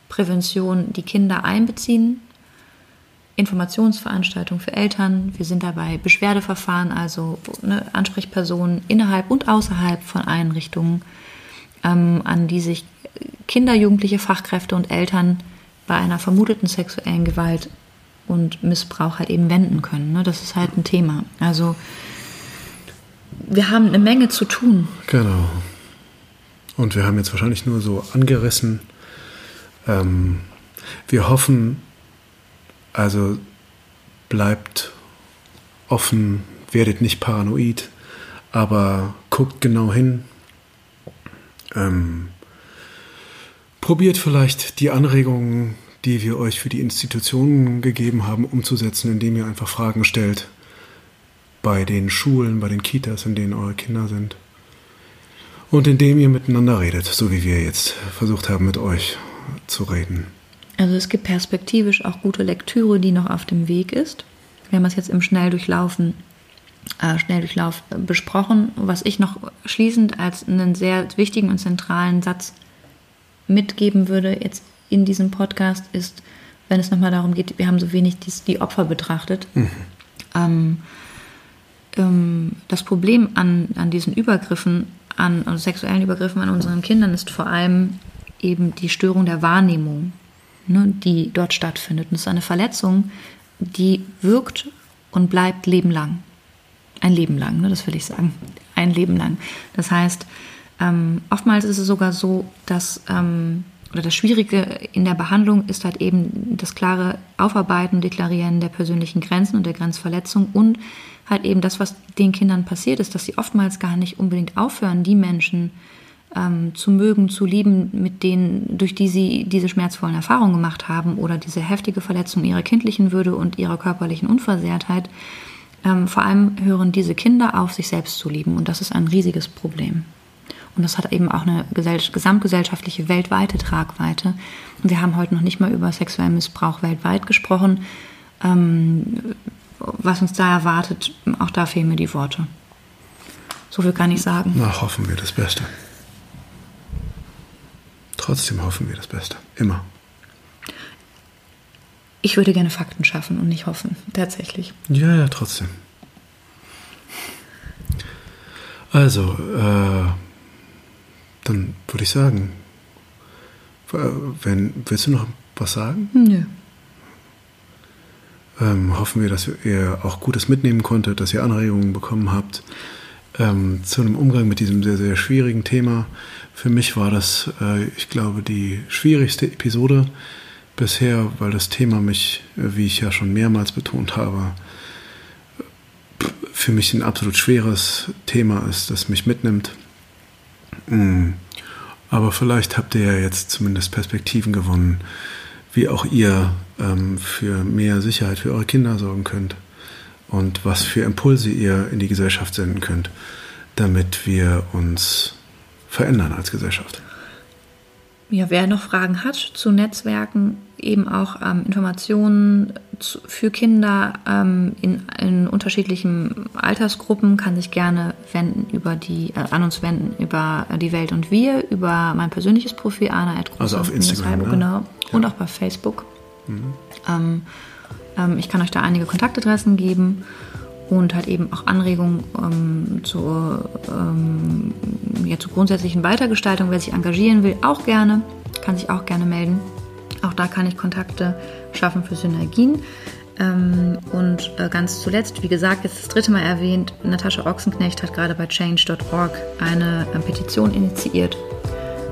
Prävention, die Kinder einbeziehen, Informationsveranstaltungen für Eltern, wir sind dabei Beschwerdeverfahren, also ne, Ansprechpersonen innerhalb und außerhalb von Einrichtungen, ähm, an die sich Kinder, Jugendliche, Fachkräfte und Eltern bei einer vermuteten sexuellen Gewalt und Missbrauch halt eben wenden können. Ne? Das ist halt ein Thema. Also wir haben eine Menge zu tun. Genau. Und wir haben jetzt wahrscheinlich nur so angerissen. Ähm, wir hoffen, also bleibt offen, werdet nicht paranoid, aber guckt genau hin. Ähm, probiert vielleicht die Anregungen, die wir euch für die Institutionen gegeben haben, umzusetzen, indem ihr einfach Fragen stellt bei den Schulen, bei den Kitas, in denen eure Kinder sind. Und indem ihr miteinander redet, so wie wir jetzt versucht haben, mit euch zu reden. Also es gibt perspektivisch auch gute Lektüre, die noch auf dem Weg ist. Wir haben das jetzt im Schnelldurchlaufen, äh, Schnelldurchlauf besprochen. Was ich noch schließend als einen sehr wichtigen und zentralen Satz mitgeben würde jetzt in diesem Podcast ist, wenn es nochmal darum geht, wir haben so wenig die, die Opfer betrachtet. Mhm. Ähm, ähm, das Problem an, an diesen Übergriffen, an also sexuellen Übergriffen an unseren Kindern ist vor allem eben die Störung der Wahrnehmung, ne, die dort stattfindet. Und es ist eine Verletzung, die wirkt und bleibt lebenlang. Ein Leben lang, ne, das will ich sagen. Ein Leben lang. Das heißt, ähm, oftmals ist es sogar so, dass, ähm, oder das Schwierige in der Behandlung ist halt eben das klare Aufarbeiten, Deklarieren der persönlichen Grenzen und der Grenzverletzung und halt eben das, was den Kindern passiert ist, dass sie oftmals gar nicht unbedingt aufhören, die Menschen ähm, zu mögen, zu lieben, mit denen, durch die sie diese schmerzvollen Erfahrungen gemacht haben oder diese heftige Verletzung ihrer kindlichen Würde und ihrer körperlichen Unversehrtheit. Ähm, vor allem hören diese Kinder auf, sich selbst zu lieben und das ist ein riesiges Problem. Und das hat eben auch eine gesamtgesellschaftliche weltweite Tragweite. Und wir haben heute noch nicht mal über sexuellen Missbrauch weltweit gesprochen. Ähm, was uns da erwartet, auch da fehlen mir die Worte. So viel kann ich sagen. Na, hoffen wir das Beste. Trotzdem hoffen wir das Beste. Immer. Ich würde gerne Fakten schaffen und nicht hoffen, tatsächlich. Ja, ja, trotzdem. Also, äh, dann würde ich sagen, wenn, willst du noch was sagen? Nö. Ähm, hoffen wir, dass ihr auch Gutes mitnehmen konntet, dass ihr Anregungen bekommen habt ähm, zu einem Umgang mit diesem sehr, sehr schwierigen Thema. Für mich war das, äh, ich glaube, die schwierigste Episode bisher, weil das Thema mich, äh, wie ich ja schon mehrmals betont habe, für mich ein absolut schweres Thema ist, das mich mitnimmt. Mm. Aber vielleicht habt ihr ja jetzt zumindest Perspektiven gewonnen, wie auch ihr ähm, für mehr Sicherheit für eure Kinder sorgen könnt und was für Impulse ihr in die Gesellschaft senden könnt, damit wir uns verändern als Gesellschaft. Ja, wer noch Fragen hat zu Netzwerken, eben auch ähm, Informationen zu, für Kinder ähm, in, in, unterschiedlichen Altersgruppen, kann sich gerne wenden über die, äh, an uns wenden über die Welt und wir, über mein persönliches Profil, Anna Also auf Instagram, ne? genau. Ja. Und auch bei Facebook. Mhm. Ähm, ähm, ich kann euch da einige Kontaktadressen geben und halt eben auch Anregungen ähm, zur, ähm, ja, zur grundsätzlichen Weitergestaltung. Wer sich engagieren will, auch gerne, kann sich auch gerne melden. Auch da kann ich Kontakte schaffen für Synergien. Ähm, und äh, ganz zuletzt, wie gesagt, jetzt das dritte Mal erwähnt, Natascha Ochsenknecht hat gerade bei change.org eine äh, Petition initiiert,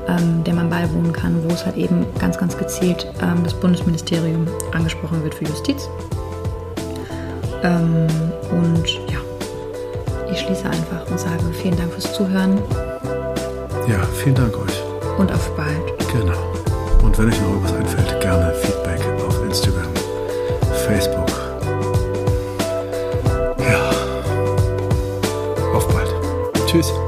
ähm, der man beiwohnen kann, wo es halt eben ganz, ganz gezielt ähm, das Bundesministerium angesprochen wird für Justiz. Ähm, und ja, ich schließe einfach und sage vielen Dank fürs Zuhören. Ja, vielen Dank euch. Und auf bald. Genau. Und wenn euch noch irgendwas einfällt, gerne Feedback auf Instagram, Facebook. Ja. Auf bald. Tschüss.